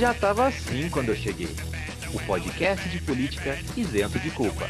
Já tava assim quando eu cheguei. O podcast de política isento de culpa.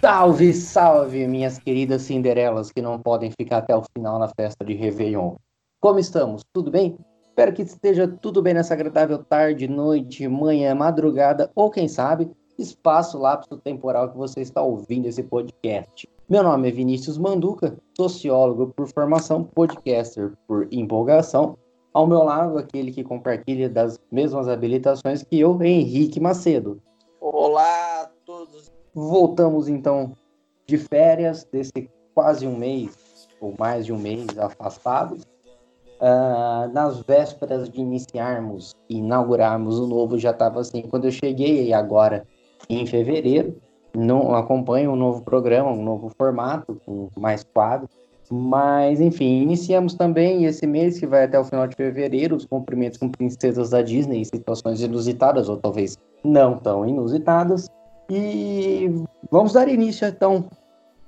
Salve, salve, minhas queridas Cinderelas que não podem ficar até o final na festa de Réveillon. Como estamos? Tudo bem? Espero que esteja tudo bem nessa agradável tarde, noite, manhã, madrugada ou quem sabe, espaço lapso temporal que você está ouvindo esse podcast. Meu nome é Vinícius Manduca, sociólogo por formação, podcaster por empolgação. Ao meu lado, aquele que compartilha das mesmas habilitações que eu, Henrique Macedo. Olá a todos. Voltamos então de férias desse quase um mês, ou mais de um mês afastados. Uh, nas vésperas de iniciarmos e inaugurarmos o novo, já estava assim, quando eu cheguei agora em fevereiro, não acompanho um novo programa, um novo formato, com mais quadros, mas enfim, iniciamos também esse mês que vai até o final de fevereiro, os cumprimentos com princesas da Disney, situações inusitadas, ou talvez não tão inusitadas, e vamos dar início então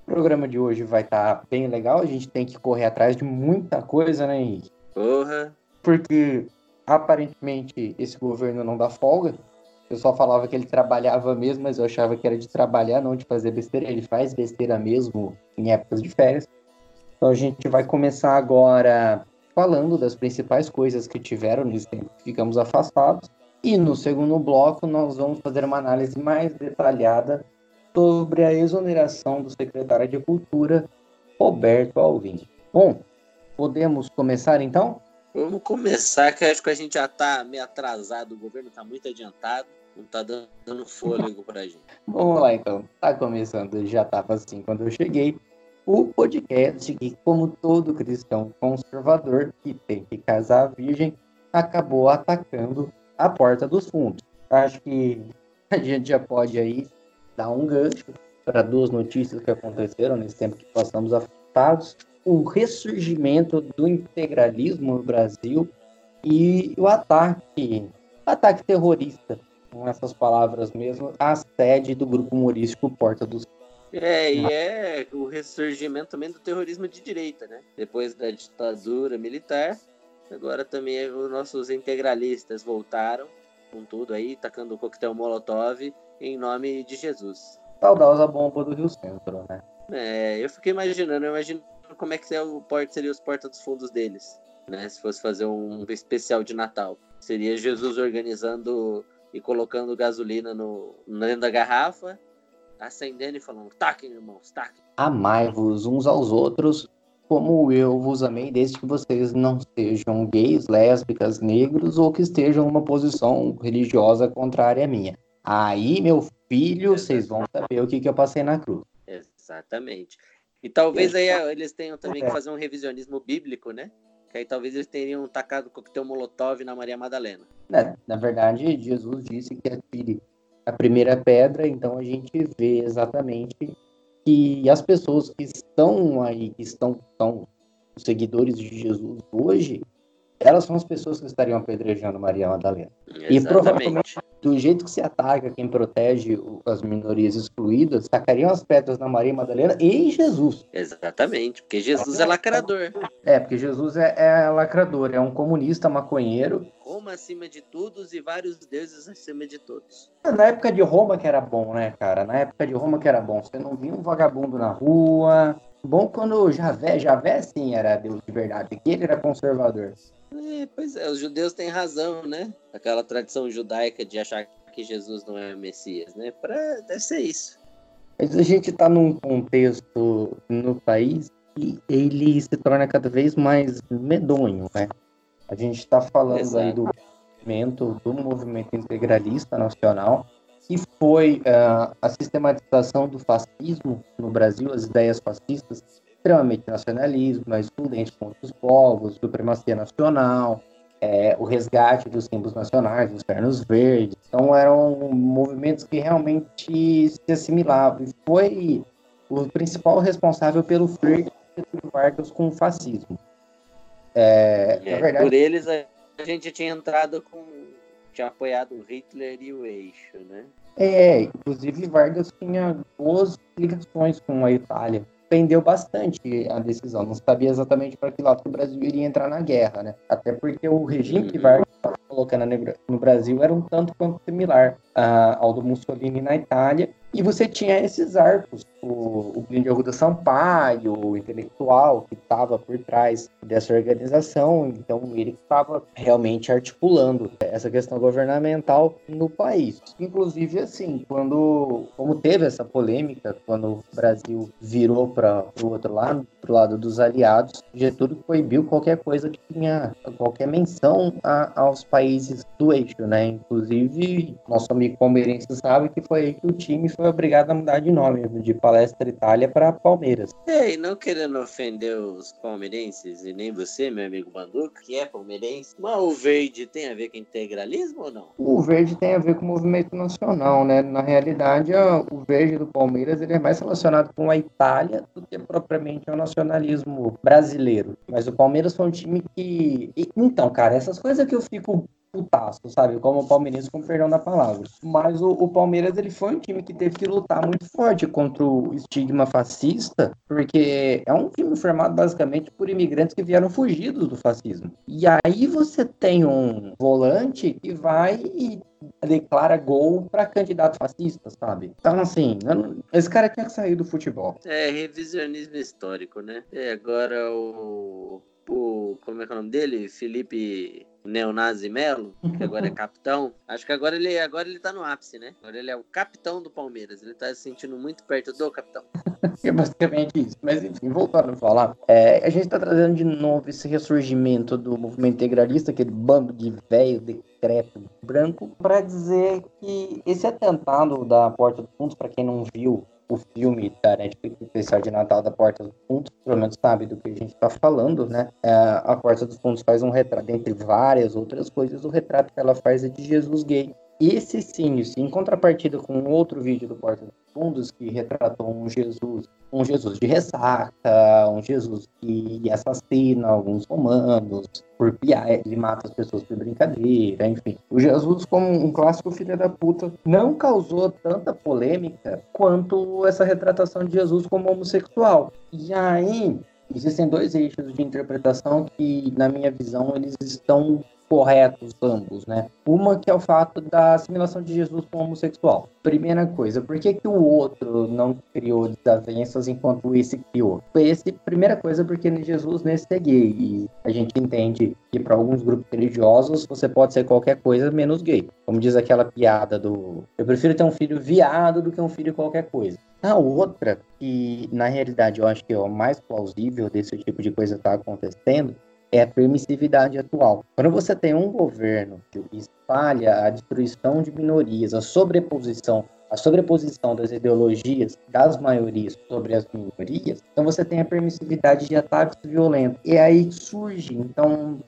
o programa de hoje vai estar tá bem legal. A gente tem que correr atrás de muita coisa, né, Henrique? Porra. Porque aparentemente esse governo não dá folga. Eu só falava que ele trabalhava mesmo, mas eu achava que era de trabalhar, não de fazer besteira. Ele faz besteira mesmo em épocas de férias. Então a gente vai começar agora falando das principais coisas que tiveram nesse tempo que ficamos afastados. E no segundo bloco nós vamos fazer uma análise mais detalhada sobre a exoneração do secretário de Cultura, Roberto Alvim. Bom, Podemos começar então? Vamos começar, que acho que a gente já está meio atrasado, o governo está muito adiantado, não está dando fôlego para a gente. Vamos lá então, está começando, já estava assim quando eu cheguei, o podcast que, como todo cristão conservador que tem que casar virgem, acabou atacando a porta dos fundos. Acho que a gente já pode aí dar um gancho para duas notícias que aconteceram nesse tempo que passamos afastados o ressurgimento do integralismo no Brasil e o ataque, ataque terrorista, com essas palavras mesmo, à sede do grupo humorístico Porta dos é, e é o ressurgimento também do terrorismo de direita, né? Depois da ditadura militar, agora também os nossos integralistas voltaram com tudo aí, tacando o coquetel Molotov em nome de Jesus. Saudosa bomba do Rio Centro, né? É, eu fiquei imaginando, eu imagino como é que é o porta, seria os porta dos fundos deles, né? Se fosse fazer um especial de Natal. Seria Jesus organizando e colocando gasolina no, dentro da garrafa, acendendo e falando, taquem, irmãos, taquem. Amai-vos uns aos outros, como eu vos amei, desde que vocês não sejam gays, lésbicas, negros ou que estejam em uma posição religiosa contrária à minha. Aí, meu filho, vocês vão saber o que, que eu passei na cruz. Exatamente. E talvez aí eles tenham também que fazer um revisionismo bíblico, né? Que aí talvez eles teriam tacado coquetel molotov na Maria Madalena. É, na verdade, Jesus disse que atire a primeira pedra, então a gente vê exatamente que as pessoas que estão aí, que estão, são seguidores de Jesus hoje, elas são as pessoas que estariam apedrejando Maria Madalena. Exatamente. E provavelmente, do jeito que se ataca quem protege as minorias excluídas, tacariam as pedras na Maria Madalena e em Jesus. Exatamente, porque Jesus é lacrador. É, porque Jesus é, é lacrador, é um comunista maconheiro. Roma acima de todos e vários deuses acima de todos. Na época de Roma que era bom, né, cara? Na época de Roma que era bom. Você não via um vagabundo na rua. Bom quando Javé, Javé sim era Deus de verdade, que ele era conservador. É, pois é, os judeus têm razão, né? Aquela tradição judaica de achar que Jesus não é Messias, né? Pra, deve ser isso. Mas a gente está num contexto no país que ele se torna cada vez mais medonho, né? A gente está falando Exato. aí do movimento, do movimento integralista nacional, que foi uh, a sistematização do fascismo no Brasil, as ideias fascistas extremamente nacionalismo, a excludente contra os povos, supremacia nacional, é, o resgate dos símbolos nacionais, dos ternos verdes. Então eram movimentos que realmente se assimilavam. E foi o principal responsável pelo flerte de Vargas com o fascismo. É, é, verdade, por eles a gente tinha entrado com tinha apoiado o Hitler e o eixo, né? É, inclusive Vargas tinha boas ligações com a Itália. Pendeu bastante a decisão, não sabia exatamente para que lado que o Brasil iria entrar na guerra, né? Até porque o regime que uhum. Vargas estava colocando no Brasil era um tanto quanto similar uh, ao do Mussolini na Itália, e você tinha esses arcos, o, o Plínio Arruda Sampaio, o intelectual que estava por trás dessa organização, então ele estava realmente articulando essa questão governamental no país. Inclusive, assim, quando, como teve essa polêmica, quando o Brasil virou para o outro lado, para o lado dos aliados, Getúlio proibiu qualquer coisa que tinha qualquer menção a, aos países do eixo, né? Inclusive, nosso amigo palmeirense sabe que foi aí que o time foi obrigado a mudar de nome, de Palestra Itália para Palmeiras. É, e não querendo ofender os palmeirenses, e nem você, meu amigo Banduca, que é palmeirense, mas o verde tem a ver com integralismo ou não? O verde tem a ver com o movimento nacional, né? Na realidade, o verde do Palmeiras ele é mais relacionado com a Itália do que propriamente ao nacionalismo brasileiro. Mas o Palmeiras foi um time que. Então, cara, essas coisas que eu fico putaço, sabe? Como o Palmeirense, com perdão da palavra. Mas o, o, Palmeiras, ele foi um time que teve que lutar muito forte contra o estigma fascista, porque é um time formado basicamente por imigrantes que vieram fugidos do fascismo. E aí você tem um volante que vai e declara gol para candidato fascista, sabe? Então, assim, esse cara tinha que sair do futebol. É, revisionismo histórico, né? É, agora o o. Como é que é o nome dele? Felipe Neonazi Melo, que agora é capitão. Acho que agora ele, agora ele tá no ápice, né? Agora ele é o capitão do Palmeiras. Ele tá se sentindo muito perto do capitão. é basicamente isso. Mas enfim, voltando a falar, é, a gente tá trazendo de novo esse ressurgimento do movimento integralista, aquele bando de velho decreto branco, para dizer que esse atentado da Porta dos Fundos, para quem não viu, o filme da Netflix especial de Natal da Porta dos Fundos, pelo menos sabe do que a gente está falando, né? É, a Porta dos Fundos faz um retrato, entre várias outras coisas, o retrato que ela faz é de Jesus gay. Esse sim, em contrapartida com outro vídeo do Porta dos Fundos que retratou um Jesus, um Jesus de ressaca, um Jesus que assassina alguns romanos por piada, ele mata as pessoas por brincadeira, enfim. O Jesus, como um clássico filho da puta, não causou tanta polêmica quanto essa retratação de Jesus como homossexual. E aí, existem dois eixos de interpretação que, na minha visão, eles estão corretos ambos, né? Uma que é o fato da assimilação de Jesus com homossexual. Primeira coisa, por que, que o outro não criou desavenças enquanto esse criou? Esse, primeira coisa, porque Jesus nesse é gay. E a gente entende que para alguns grupos religiosos você pode ser qualquer coisa menos gay. Como diz aquela piada do eu prefiro ter um filho viado do que um filho qualquer coisa. A outra, que na realidade eu acho que é o mais plausível desse tipo de coisa estar tá acontecendo, é a permissividade atual. Quando você tem um governo que espalha a destruição de minorias, a sobreposição, a sobreposição das ideologias das maiorias sobre as minorias, então você tem a permissividade de ataques violentos. E aí surge, então,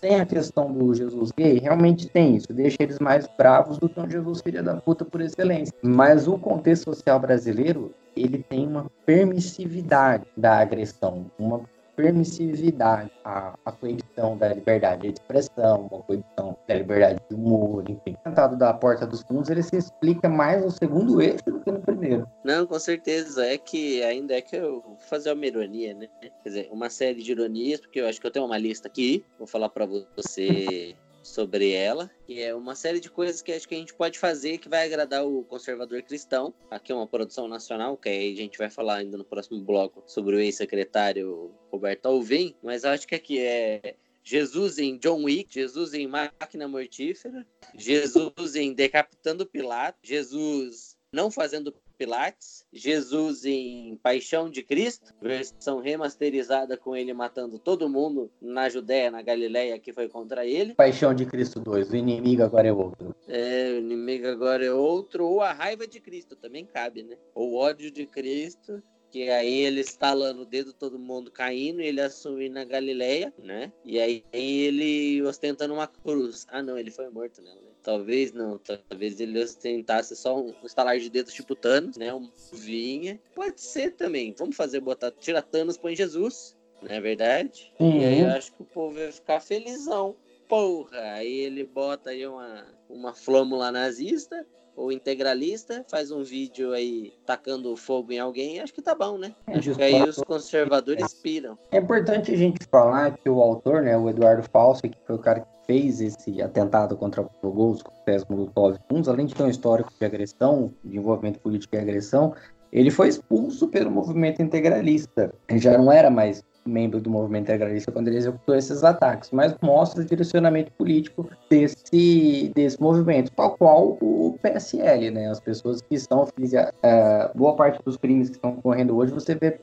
tem a questão do Jesus gay, realmente tem isso, deixa eles mais bravos do que um Jesus filha da puta por excelência. Mas o contexto social brasileiro, ele tem uma permissividade da agressão, uma permissividade, a, a da liberdade de expressão, a coibição da liberdade de humor, enfim. O tratado da Porta dos Fundos, ele se explica mais no segundo eixo do que no primeiro. Não, com certeza. É que ainda é que eu vou fazer uma ironia, né? Quer dizer, uma série de ironias, porque eu acho que eu tenho uma lista aqui, vou falar para você sobre ela, que é uma série de coisas que acho que a gente pode fazer que vai agradar o conservador cristão. Aqui é uma produção nacional, que aí a gente vai falar ainda no próximo bloco sobre o ex-secretário Roberto Alvim, mas acho que aqui é Jesus em John Wick, Jesus em Máquina Mortífera, Jesus em Decapitando Pilato, Jesus não fazendo Pilates, Jesus em Paixão de Cristo, versão remasterizada com ele matando todo mundo na Judéia, na Galileia, que foi contra ele. Paixão de Cristo 2, o inimigo agora é outro. É, o inimigo agora é outro, ou a raiva de Cristo, também cabe, né? Ou o ódio de Cristo, que aí ele estalando o dedo, todo mundo caindo, e ele assume na Galileia, né? E aí ele ostentando uma cruz. Ah, não, ele foi morto nela, né? Talvez não, talvez ele ostentasse só um estalar de dedos tipo Thanos, né? Um vinha. Pode ser também. Vamos fazer botar, tira Thanos, põe Jesus, não é verdade? Uhum. E aí eu acho que o povo vai ficar felizão. Porra, aí ele bota aí uma, uma flâmula nazista, ou integralista, faz um vídeo aí tacando fogo em alguém, acho que tá bom, né? É, acho que aí os conservadores piram. É importante a gente falar que o autor, né, o Eduardo Falso, que foi o cara que fez esse atentado contra o Gols, com o Molotov, além de ter um histórico de agressão, de envolvimento político e agressão, ele foi expulso pelo movimento integralista. Ele já não era mais membro do movimento integralista quando ele executou esses ataques, mas mostra o direcionamento político desse, desse movimento, tal qual o PSL, né? As pessoas que estão, uh, boa parte dos crimes que estão ocorrendo hoje, você vê,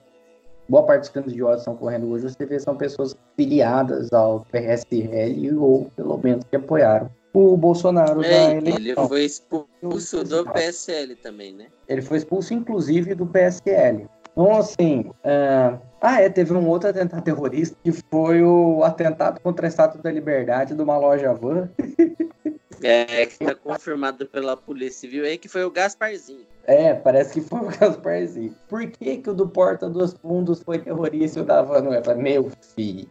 boa parte dos crimes de ódio que estão ocorrendo hoje, você vê são pessoas filiadas ao PSL ou pelo menos que apoiaram o Bolsonaro é, Ele foi expulso do PSL também, né? Ele foi expulso, inclusive, do PSL. Então, assim. Uh... Ah, é, teve um outro atentado terrorista que foi o atentado contra a Estátua da Liberdade de uma loja van. É, que tá confirmado pela Polícia Civil aí que foi o Gasparzinho. É, parece que foi o Gasparzinho. Por que, que o do Porta dos Fundos foi terrorista e o da van não é? Meu filho.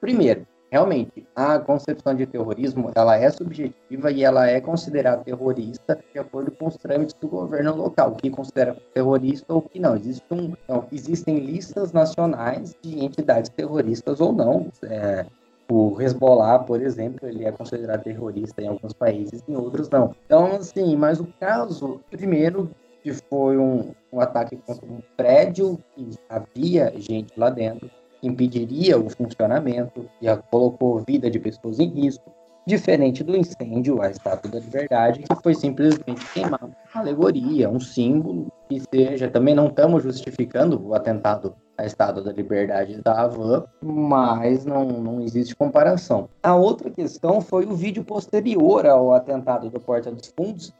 Primeiro, realmente, a concepção de terrorismo, ela é subjetiva e ela é considerada terrorista de acordo com os trâmites do governo local, que considera terrorista ou que não. Existe um, então, existem listas nacionais de entidades terroristas ou não. É, o Hezbollah, por exemplo, ele é considerado terrorista em alguns países, em outros não. Então, assim, mas o caso, primeiro, que foi um, um ataque contra um prédio que havia gente lá dentro, impediria o funcionamento e colocou vida de pessoas em risco, diferente do incêndio à Estátua da Liberdade, que foi simplesmente queimar uma alegoria, um símbolo, que seja, também não estamos justificando o atentado à Estátua da Liberdade da Havan, mas não, não existe comparação. A outra questão foi o vídeo posterior ao atentado do Porta dos Fundos,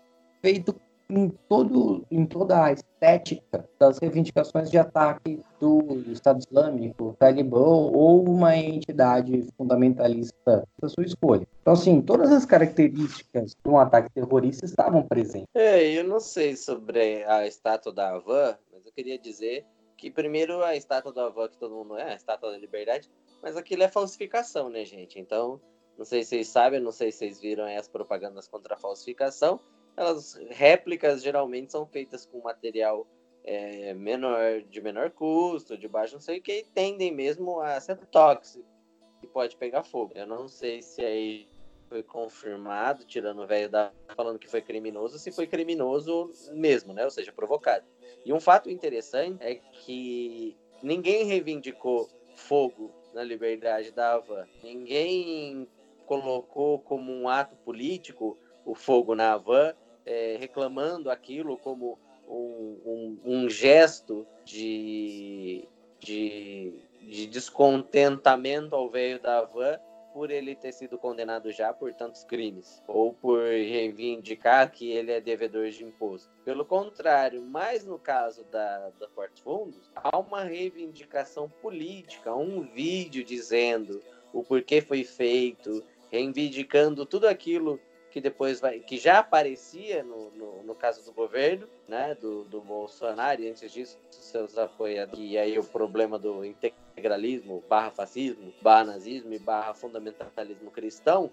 feito em, todo, em toda a estética das reivindicações de ataque do Estado Islâmico, Talibã ou uma entidade fundamentalista da sua escolha. Então, assim, todas as características de um ataque terrorista estavam presentes. É, eu não sei sobre a estátua da Havan, mas eu queria dizer que, primeiro, a estátua da Havan, que todo mundo é, a estátua da liberdade, mas aquilo é falsificação, né, gente? Então, não sei se vocês sabem, não sei se vocês viram as propagandas contra a falsificação, elas réplicas geralmente são feitas com material é, menor, de menor custo, de baixo não sei o que, tendem mesmo a ser tóxico e pode pegar fogo. Eu não sei se aí foi confirmado, tirando o velho da falando que foi criminoso, se foi criminoso mesmo, né? Ou seja, provocado. E um fato interessante é que ninguém reivindicou fogo na liberdade da Havan. Ninguém colocou como um ato político o fogo na Havan é, reclamando aquilo como um, um, um gesto de, de, de, descontentamento ao velho da van por ele ter sido condenado já por tantos crimes, ou por reivindicar que ele é devedor de imposto. Pelo contrário, mais no caso da, da Portos Fundos, há uma reivindicação política, um vídeo dizendo o porquê foi feito, reivindicando tudo aquilo que depois vai, que já aparecia no, no, no, caso do governo, né, do, do Bolsonaro, e antes disso, seus apoiadores, e aí o problema do integralismo, barra fascismo, barra nazismo e barra fundamentalismo cristão,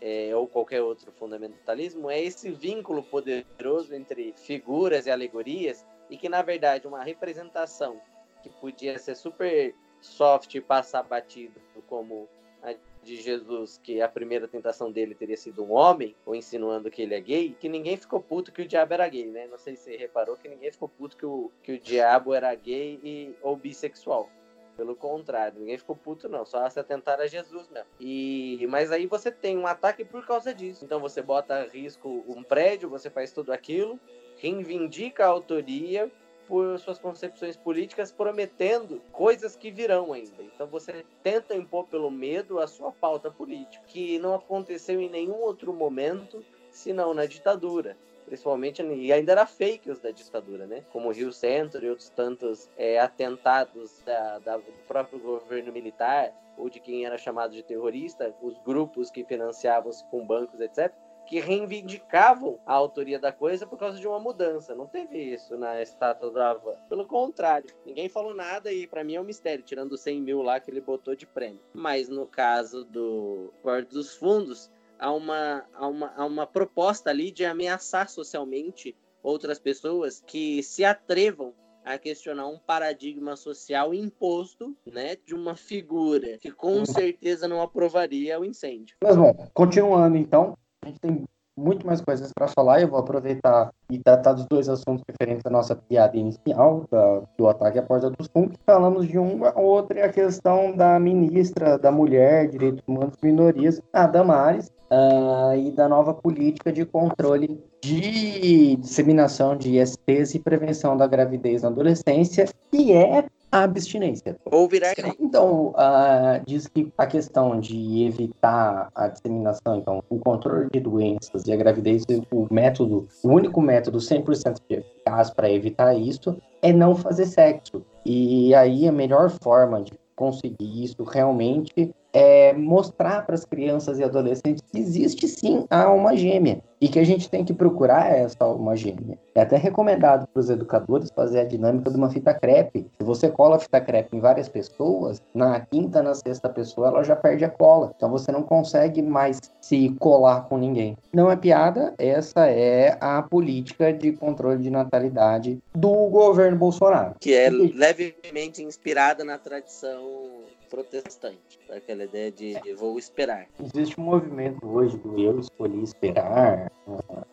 é, ou qualquer outro fundamentalismo, é esse vínculo poderoso entre figuras e alegorias, e que, na verdade, uma representação que podia ser super soft e passar batido, como a de Jesus que a primeira tentação dele teria sido um homem, ou insinuando que ele é gay, que ninguém ficou puto que o diabo era gay, né? Não sei se você reparou que ninguém ficou puto que o, que o diabo era gay e, ou bissexual. Pelo contrário, ninguém ficou puto, não. Só se atentar a Jesus mesmo. E, mas aí você tem um ataque por causa disso. Então você bota a risco um prédio, você faz tudo aquilo, reivindica a autoria, por suas concepções políticas, prometendo coisas que virão ainda. Então você tenta impor pelo medo a sua pauta política, que não aconteceu em nenhum outro momento, senão na ditadura. Principalmente, e ainda era fake os da ditadura, né? Como o Rio Centro e outros tantos é, atentados da, da, do próprio governo militar, ou de quem era chamado de terrorista, os grupos que financiavam-se com bancos, etc que reivindicavam a autoria da coisa por causa de uma mudança. Não teve isso na estátua da Havan. Pelo contrário, ninguém falou nada e para mim é um mistério, tirando os 100 mil lá que ele botou de prêmio. Mas no caso do Porto dos Fundos, a uma, a uma, a uma proposta ali de ameaçar socialmente outras pessoas que se atrevam a questionar um paradigma social imposto, né, de uma figura que com certeza não aprovaria o incêndio. Mas bom, continuando então, a gente tem muito mais coisas para falar. Eu vou aproveitar e tratar dos dois assuntos referentes à nossa piada inicial, da, do ataque à porta dos fundos. Falamos de um, a outra é a questão da ministra da Mulher, Direitos Humanos e Minorias, a Damares, uh, e da nova política de controle de disseminação de ISTs e prevenção da gravidez na adolescência, que é a abstinência. Ou virar. Então, uh, diz que a questão de evitar a disseminação, então, o controle de doenças e a gravidez, o método, o único método 100% eficaz para evitar isso é não fazer sexo. E aí a melhor forma de conseguir isso realmente é mostrar para as crianças e adolescentes que existe sim a alma gêmea e que a gente tem que procurar essa alma gêmea. É até recomendado para os educadores fazer a dinâmica de uma fita crepe. Se você cola a fita crepe em várias pessoas, na quinta, na sexta pessoa, ela já perde a cola. Então você não consegue mais se colar com ninguém. Não é piada, essa é a política de controle de natalidade do governo Bolsonaro. Que é levemente inspirada na tradição protestante, aquela ideia de vou esperar. Existe um movimento hoje do eu escolhi esperar,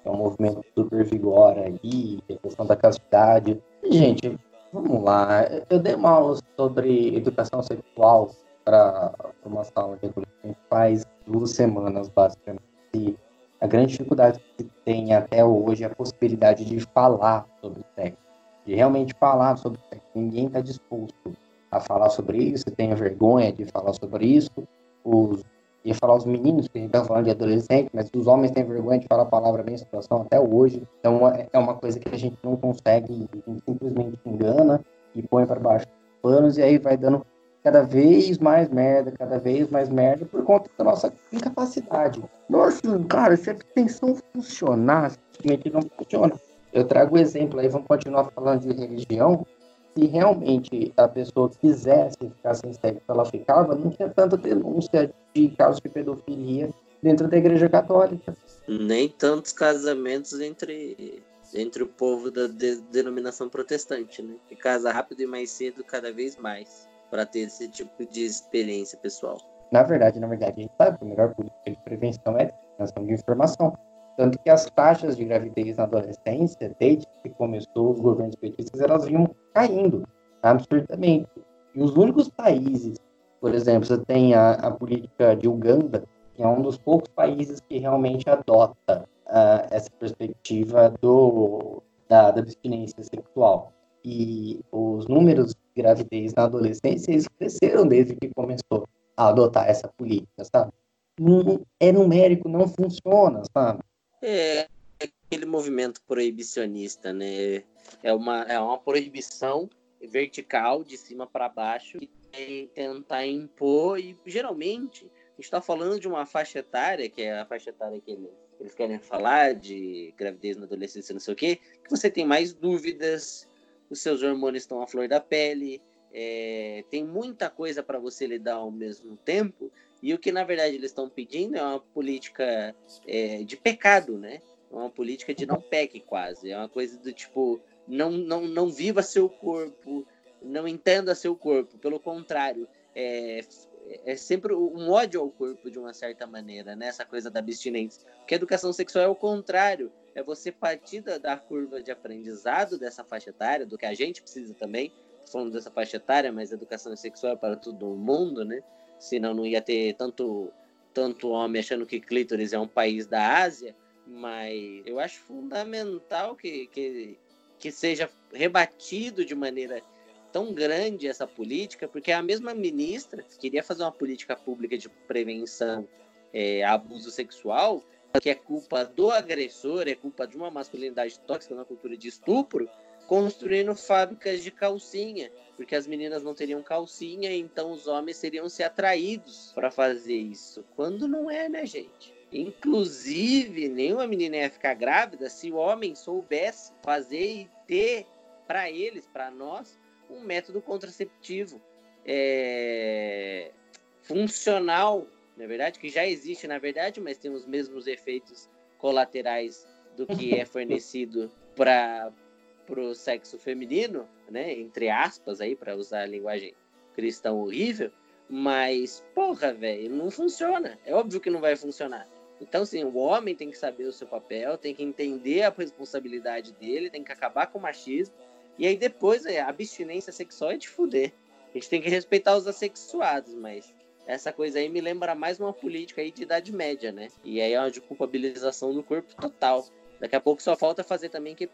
é um movimento super vigora aí, a questão da castidade. Gente, vamos lá, eu dei uma aula sobre educação sexual para uma sala de adolescente faz duas semanas, basicamente. E a grande dificuldade que tem até hoje é a possibilidade de falar sobre sexo, de realmente falar sobre sexo. Ninguém está disposto a falar sobre isso, tenha vergonha de falar sobre isso. Os, ia falar os meninos, que a gente está falando de adolescente, mas os homens têm vergonha de falar a palavra menstruação até hoje. Então é, é uma coisa que a gente não consegue, a gente simplesmente engana e põe para baixo dos panos e aí vai dando cada vez mais merda, cada vez mais merda por conta da nossa incapacidade. Nossa, cara, se a abstenção funcionar, simplesmente não funciona. Eu trago o exemplo aí, vamos continuar falando de religião se realmente a pessoa quisesse ficar sem sexo, ela ficava, não tinha tanta denúncia de casos de pedofilia dentro da Igreja Católica. Nem tantos casamentos entre, entre o povo da de, denominação protestante, né? Que casa rápido e mais cedo cada vez mais para ter esse tipo de experiência pessoal. Na verdade, na verdade, a gente sabe que a melhor política de prevenção é a disseminação de informação. Tanto que as taxas de gravidez na adolescência, desde que começou os governos petistas, elas vinham caindo absurdamente. E os únicos países, por exemplo, você tem a, a política de Uganda, que é um dos poucos países que realmente adota uh, essa perspectiva do, da, da abstinência sexual. E os números de gravidez na adolescência eles cresceram desde que começou a adotar essa política, sabe? É numérico, não funciona, sabe? É aquele movimento proibicionista, né? É uma, é uma proibição vertical, de cima para baixo, que tem tentar impor, e geralmente a gente está falando de uma faixa etária, que é a faixa etária que eles, eles querem falar, de gravidez na adolescência, não sei o quê, que você tem mais dúvidas, os seus hormônios estão à flor da pele, é, tem muita coisa para você lidar ao mesmo tempo, e o que, na verdade, eles estão pedindo é uma política é, de pecado, né? É uma política de não peque, quase. É uma coisa do tipo, não, não, não viva seu corpo, não entenda seu corpo. Pelo contrário, é, é sempre um ódio ao corpo, de uma certa maneira, né? Essa coisa da abstinência. Porque a educação sexual é o contrário. É você partir da, da curva de aprendizado dessa faixa etária, do que a gente precisa também, falando dessa faixa etária, mas educação sexual é para todo mundo, né? Senão não ia ter tanto, tanto homem achando que clítoris é um país da Ásia, mas eu acho fundamental que, que, que seja rebatido de maneira tão grande essa política, porque a mesma ministra queria fazer uma política pública de prevenção é, a abuso sexual, que é culpa do agressor, é culpa de uma masculinidade tóxica na cultura de estupro, construindo fábricas de calcinha, porque as meninas não teriam calcinha, então os homens seriam se atraídos para fazer isso. Quando não é, né, gente? Inclusive, nenhuma menina ia ficar grávida se o homem soubesse fazer e ter para eles, para nós, um método contraceptivo é... funcional na verdade, que já existe na verdade, mas tem os mesmos efeitos colaterais do que é fornecido para o sexo feminino, né? Entre aspas aí para usar a linguagem cristão horrível, mas porra, velho, não funciona. É óbvio que não vai funcionar. Então, sim, o homem tem que saber o seu papel, tem que entender a responsabilidade dele, tem que acabar com o machismo. E aí depois é, a abstinência sexual é de fuder. A gente tem que respeitar os assexuados, mas essa coisa aí me lembra mais uma política aí de idade média, né? E aí é uma de culpabilização do corpo total. Daqui a pouco só falta fazer também que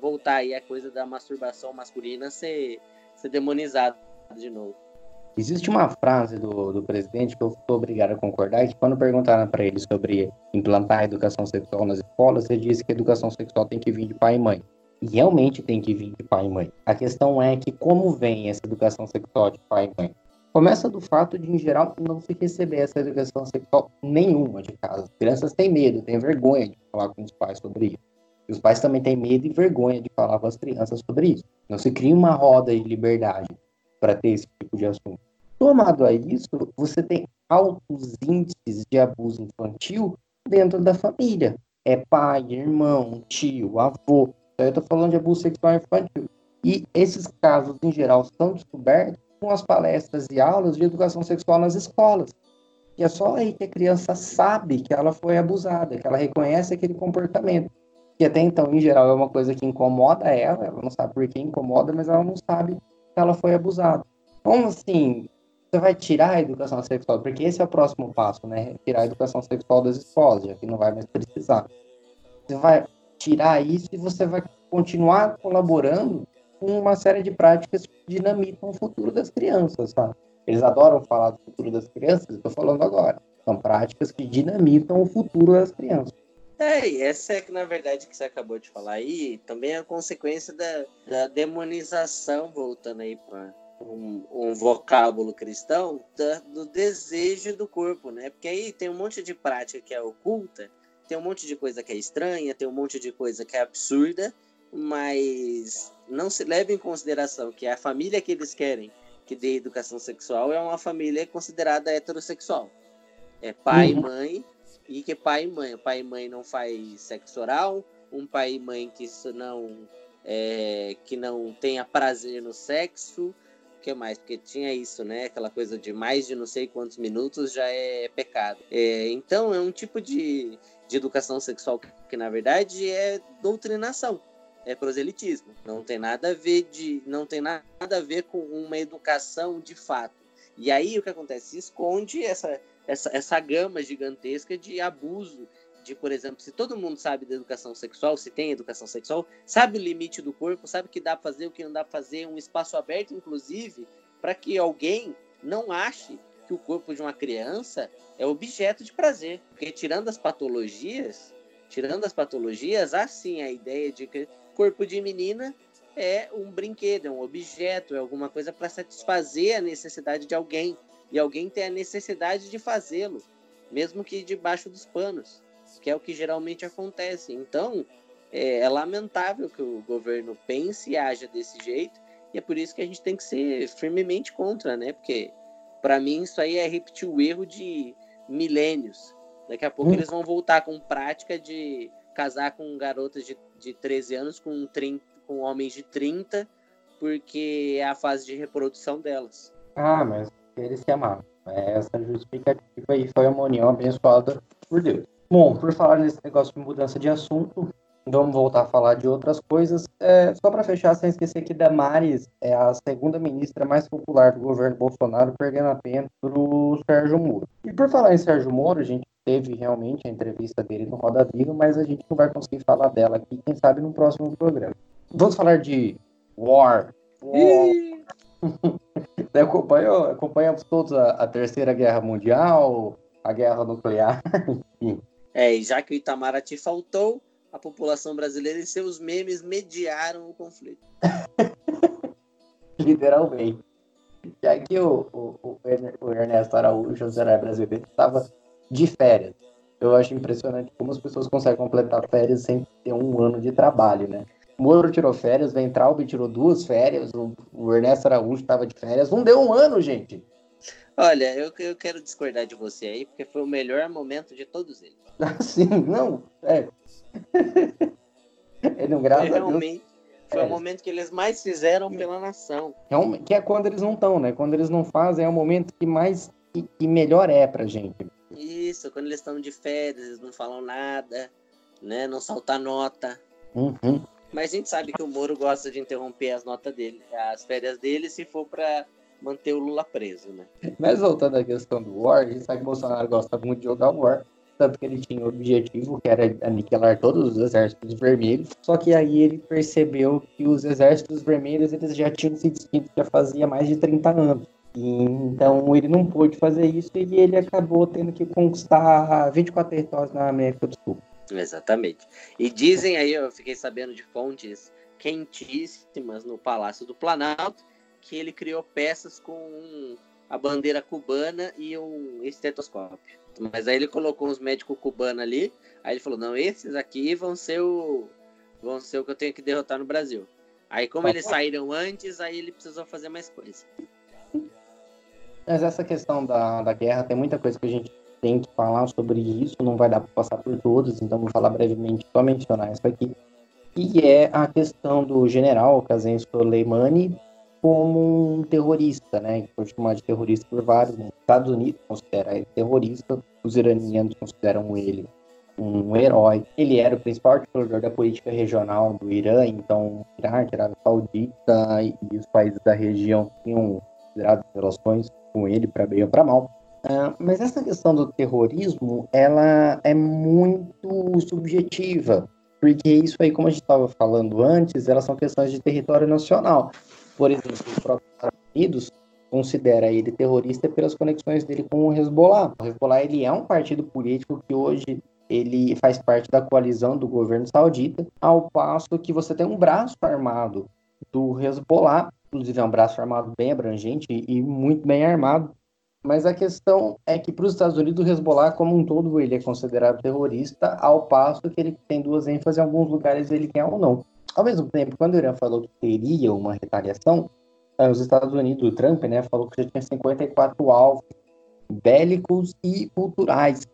voltar aí a coisa da masturbação masculina ser, ser demonizada de novo. Existe uma frase do, do presidente que eu sou obrigado a concordar, que quando perguntaram para ele sobre implantar a educação sexual nas escolas, ele disse que a educação sexual tem que vir de pai e mãe. E realmente tem que vir de pai e mãe. A questão é que como vem essa educação sexual de pai e mãe? Começa do fato de, em geral, não se receber essa educação sexual nenhuma de casa. As crianças têm medo, têm vergonha de falar com os pais sobre isso. E os pais também têm medo e vergonha de falar com as crianças sobre isso. Não se cria uma roda de liberdade para ter esse tipo de assunto. Tomado a isso, você tem altos índices de abuso infantil dentro da família. É pai, irmão, tio, avô. Então, eu estou falando de abuso sexual infantil. E esses casos, em geral, são descobertos as palestras e aulas de educação sexual nas escolas. E é só aí que a criança sabe que ela foi abusada, que ela reconhece aquele comportamento. Que até então, em geral, é uma coisa que incomoda ela, ela não sabe por que incomoda, mas ela não sabe que ela foi abusada. Como assim? Você vai tirar a educação sexual? Porque esse é o próximo passo, né? Tirar a educação sexual das escolas, já que não vai mais precisar. Você vai tirar isso e você vai continuar colaborando com uma série de práticas que dinamitam o futuro das crianças, sabe? Eles adoram falar do futuro das crianças, estou falando agora. São práticas que dinamitam o futuro das crianças. É, e essa é que, na verdade, que você acabou de falar aí, também é a consequência da, da demonização, voltando aí para um, um, vocábulo cristão, da, do desejo do corpo, né? Porque aí tem um monte de prática que é oculta, tem um monte de coisa que é estranha, tem um monte de coisa que é absurda, mas não se leva em consideração que a família que eles querem que dê educação sexual é uma família considerada heterossexual. É pai uhum. e mãe, e que pai e mãe. O pai e mãe não faz sexo oral, um pai e mãe que não é, que não tenha prazer no sexo, que mais? Porque tinha isso, né? Aquela coisa de mais de não sei quantos minutos já é pecado. É, então é um tipo de, de educação sexual que, que na verdade é doutrinação é proselitismo. Não tem nada a ver de, não tem nada a ver com uma educação de fato. E aí o que acontece? Se esconde essa, essa, essa gama gigantesca de abuso. De, por exemplo, se todo mundo sabe da educação sexual, se tem educação sexual, sabe o limite do corpo, sabe o que dá para fazer, o que não dá para fazer, um espaço aberto, inclusive, para que alguém não ache que o corpo de uma criança é objeto de prazer. Porque tirando as patologias, tirando as patologias, há sim a ideia de que corpo de menina é um brinquedo, é um objeto, é alguma coisa para satisfazer a necessidade de alguém. E alguém tem a necessidade de fazê-lo, mesmo que debaixo dos panos, que é o que geralmente acontece. Então, é, é lamentável que o governo pense e haja desse jeito, e é por isso que a gente tem que ser firmemente contra, né? Porque, para mim, isso aí é repetir o erro de milênios. Daqui a pouco hum. eles vão voltar com prática de casar com garotas de, de 13 anos com, 30, com homens de 30, porque é a fase de reprodução delas. Ah, mas eles se amavam. Essa justificativa aí foi uma união abençoada por Deus. Bom, por falar nesse negócio de mudança de assunto, vamos voltar a falar de outras coisas. É, só para fechar, sem esquecer que Damares é a segunda ministra mais popular do governo Bolsonaro, perdendo apenas para o Sérgio Moro. E por falar em Sérgio Moro, gente teve realmente a entrevista dele no Roda Viva, mas a gente não vai conseguir falar dela aqui, quem sabe no próximo programa. Vamos falar de War. War. acompanhou, acompanhamos todos a, a, Terceira Guerra Mundial, a Guerra Nuclear, enfim. É, e já que o Itamaraty faltou, a população brasileira e seus memes mediaram o conflito. Literalmente. Já que o, o, o Ernesto Araújo, o Zé brasileiro, estava de férias. Eu acho impressionante como as pessoas conseguem completar férias sem ter um ano de trabalho, né? Moro tirou férias, Ventralbe tirou duas férias, o, Ernesto Araújo estava de férias. Não deu um ano, gente. Olha, eu, eu quero discordar de você aí, porque foi o melhor momento de todos eles. Sim, não, é. não, graças foi realmente, foi é. o momento que eles mais fizeram pela nação. Que é quando eles não estão, né? Quando eles não fazem, é o momento que mais que, que melhor é pra gente. Isso, quando eles estão de férias, eles não falam nada, né? Não salta nota. Uhum. Mas a gente sabe que o Moro gosta de interromper as notas dele, as férias dele, se for para manter o Lula preso, né? Mas voltando à questão do War, a gente sabe que o Bolsonaro gosta muito de jogar War, tanto que ele tinha o objetivo que era aniquilar todos os exércitos vermelhos, só que aí ele percebeu que os exércitos vermelhos eles já tinham se extinto já fazia mais de 30 anos. E, então ele não pôde fazer isso e ele acabou tendo que conquistar 24 territórios na América do Sul. Exatamente. E dizem aí, eu fiquei sabendo de fontes quentíssimas no Palácio do Planalto, que ele criou peças com a bandeira cubana e um estetoscópio. Mas aí ele colocou uns médicos cubanos ali, aí ele falou: "Não, esses aqui vão ser o vão ser o que eu tenho que derrotar no Brasil". Aí como eles saíram antes, aí ele precisou fazer mais coisa. Mas essa questão da, da guerra tem muita coisa que a gente tem que falar sobre isso, não vai dar para passar por todos, então vou falar brevemente, só mencionar isso aqui, que é a questão do general Qasem Soleimani como um terrorista, né, que foi chamado de terrorista por vários, os Estados Unidos considera ele terrorista, os iranianos consideram ele um herói. Ele era o principal articulador da política regional do Irã, então Iraque, Arábia Saudita e os países da região tinham considerado relações com ele para bem ou para mal. Uh, mas essa questão do terrorismo, ela é muito subjetiva, porque isso aí, como a gente estava falando antes, elas são questões de território nacional. Por exemplo, o próprio Estados Unidos considera ele terrorista pelas conexões dele com o Hezbollah. O Hezbollah ele é um partido político que hoje ele faz parte da coalizão do governo saudita, ao passo que você tem um braço armado do Hezbollah, inclusive é um braço armado bem abrangente e muito bem armado, mas a questão é que para os Estados Unidos o Hezbollah como um todo ele é considerado terrorista, ao passo que ele tem duas ênfases em alguns lugares ele quer ou não. Ao mesmo tempo, quando o Irã falou que teria uma retaliação, eh, os Estados Unidos, o Trump, né, falou que já tinha 54 alvos bélicos e culturais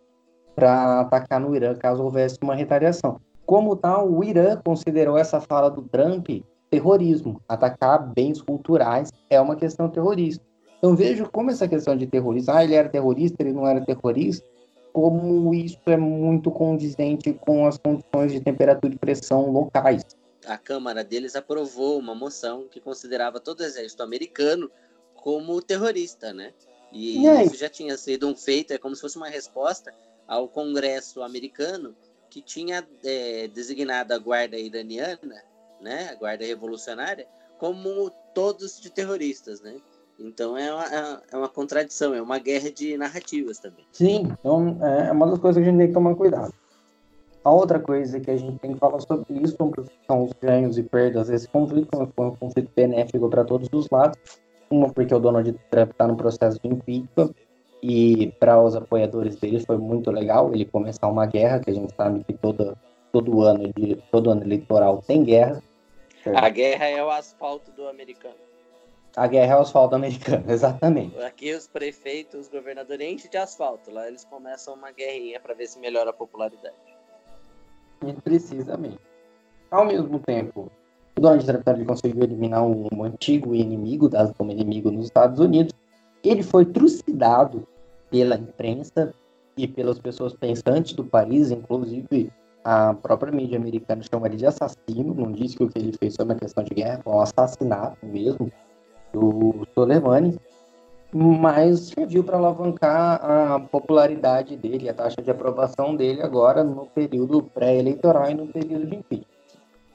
para atacar no Irã caso houvesse uma retaliação. Como tal, o Irã considerou essa fala do Trump terrorismo. Atacar bens culturais é uma questão terrorista. Então vejo como essa questão de terrorismo, ah, ele era terrorista, ele não era terrorista, como isso é muito condizente com as condições de temperatura e pressão locais. A Câmara deles aprovou uma moção que considerava todo o exército americano como terrorista, né? E, e isso já tinha sido um feito, é como se fosse uma resposta ao Congresso americano que tinha é, designado a guarda iraniana, né, a guarda revolucionária, como todos de terroristas, né? Então é uma, é, é uma contradição, é uma guerra de narrativas também. Sim, então é uma das coisas que a gente tem que tomar cuidado. A outra coisa que a gente tem que falar sobre isso são os ganhos e perdas desse conflito, foi um conflito benéfico para todos os lados. Uma, porque o Donald Trump está no processo de impeachment, e para os apoiadores dele foi muito legal ele começar uma guerra, que a gente sabe que todo, todo, ano, de, todo ano eleitoral tem guerra. A guerra é o asfalto do americano. A guerra é o asfalto americano, exatamente. Aqui os prefeitos, os governadores enchem de asfalto. Lá eles começam uma guerrinha para ver se melhora a popularidade. Precisamente. Ao mesmo tempo, o Donald Trump ele conseguiu eliminar um antigo inimigo, dado como inimigo nos Estados Unidos. Ele foi trucidado pela imprensa e pelas pessoas pensantes do país, inclusive a própria mídia americana chama ele de assassino, não disse que o que ele fez foi uma questão de guerra, foi um assassinato mesmo do Soleimani, mas serviu para alavancar a popularidade dele, a taxa de aprovação dele agora no período pré-eleitoral e no período de impeachment.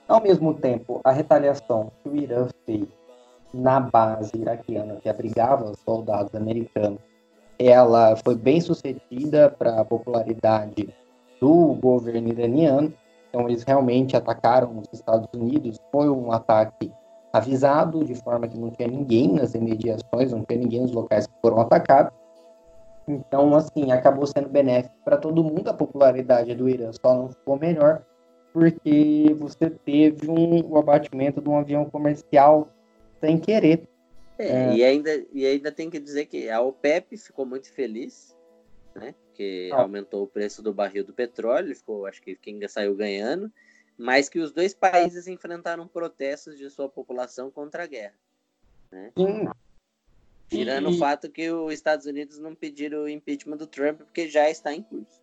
Ao mesmo tempo, a retaliação que o Irã fez na base iraquiana que abrigava os soldados americanos, ela foi bem sucedida para a popularidade do governo iraniano. Então, eles realmente atacaram os Estados Unidos. Foi um ataque avisado, de forma que não tinha ninguém nas imediações, não tinha ninguém nos locais que foram atacados. Então, assim, acabou sendo benéfico para todo mundo. A popularidade do Irã só não ficou melhor porque você teve um, o abatimento de um avião comercial sem querer. É, é. E, ainda, e ainda tem que dizer que a OPEP ficou muito feliz, né? Que ah. aumentou o preço do barril do petróleo, ficou, acho que quem saiu ganhando, mas que os dois países enfrentaram protestos de sua população contra a guerra. Né? Sim. Tirando e... o fato que os Estados Unidos não pediram o impeachment do Trump porque já está em curso.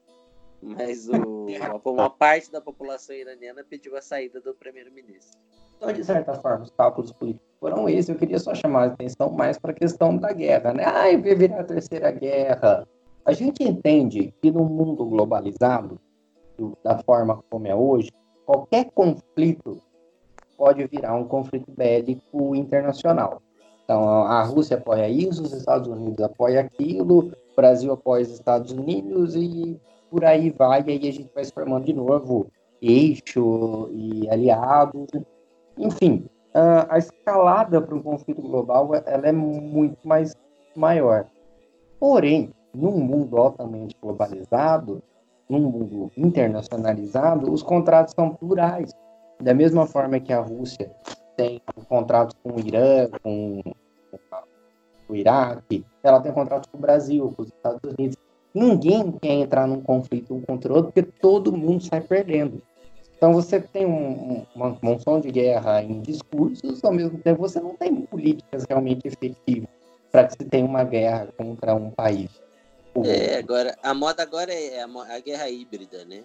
Mas o, uma parte da população iraniana pediu a saída do primeiro-ministro. Então, de certa forma, os cálculos políticos foram esses. Eu queria só chamar a atenção mais para a questão da guerra, né? Ai, vai virar a terceira guerra. A gente entende que no mundo globalizado, da forma como é hoje, qualquer conflito pode virar um conflito bélico internacional. Então, a Rússia apoia isso, os Estados Unidos apoia aquilo, o Brasil apoia os Estados Unidos e por aí vai, e aí a gente vai se formando de novo eixo e aliados. Enfim, a escalada para um conflito global ela é muito mais maior. Porém, num mundo altamente globalizado, num mundo internacionalizado, os contratos são plurais. Da mesma forma que a Rússia tem contratos com o Irã, com o Iraque, ela tem contratos com o Brasil, com os Estados Unidos. Ninguém quer entrar num conflito um contra o outro, porque todo mundo sai perdendo. Então você tem um, uma monção de guerra em discursos, ao mesmo tempo você não tem políticas realmente efetivas para que se tenha uma guerra contra um país. É, agora, a moda agora é a, a guerra híbrida, né?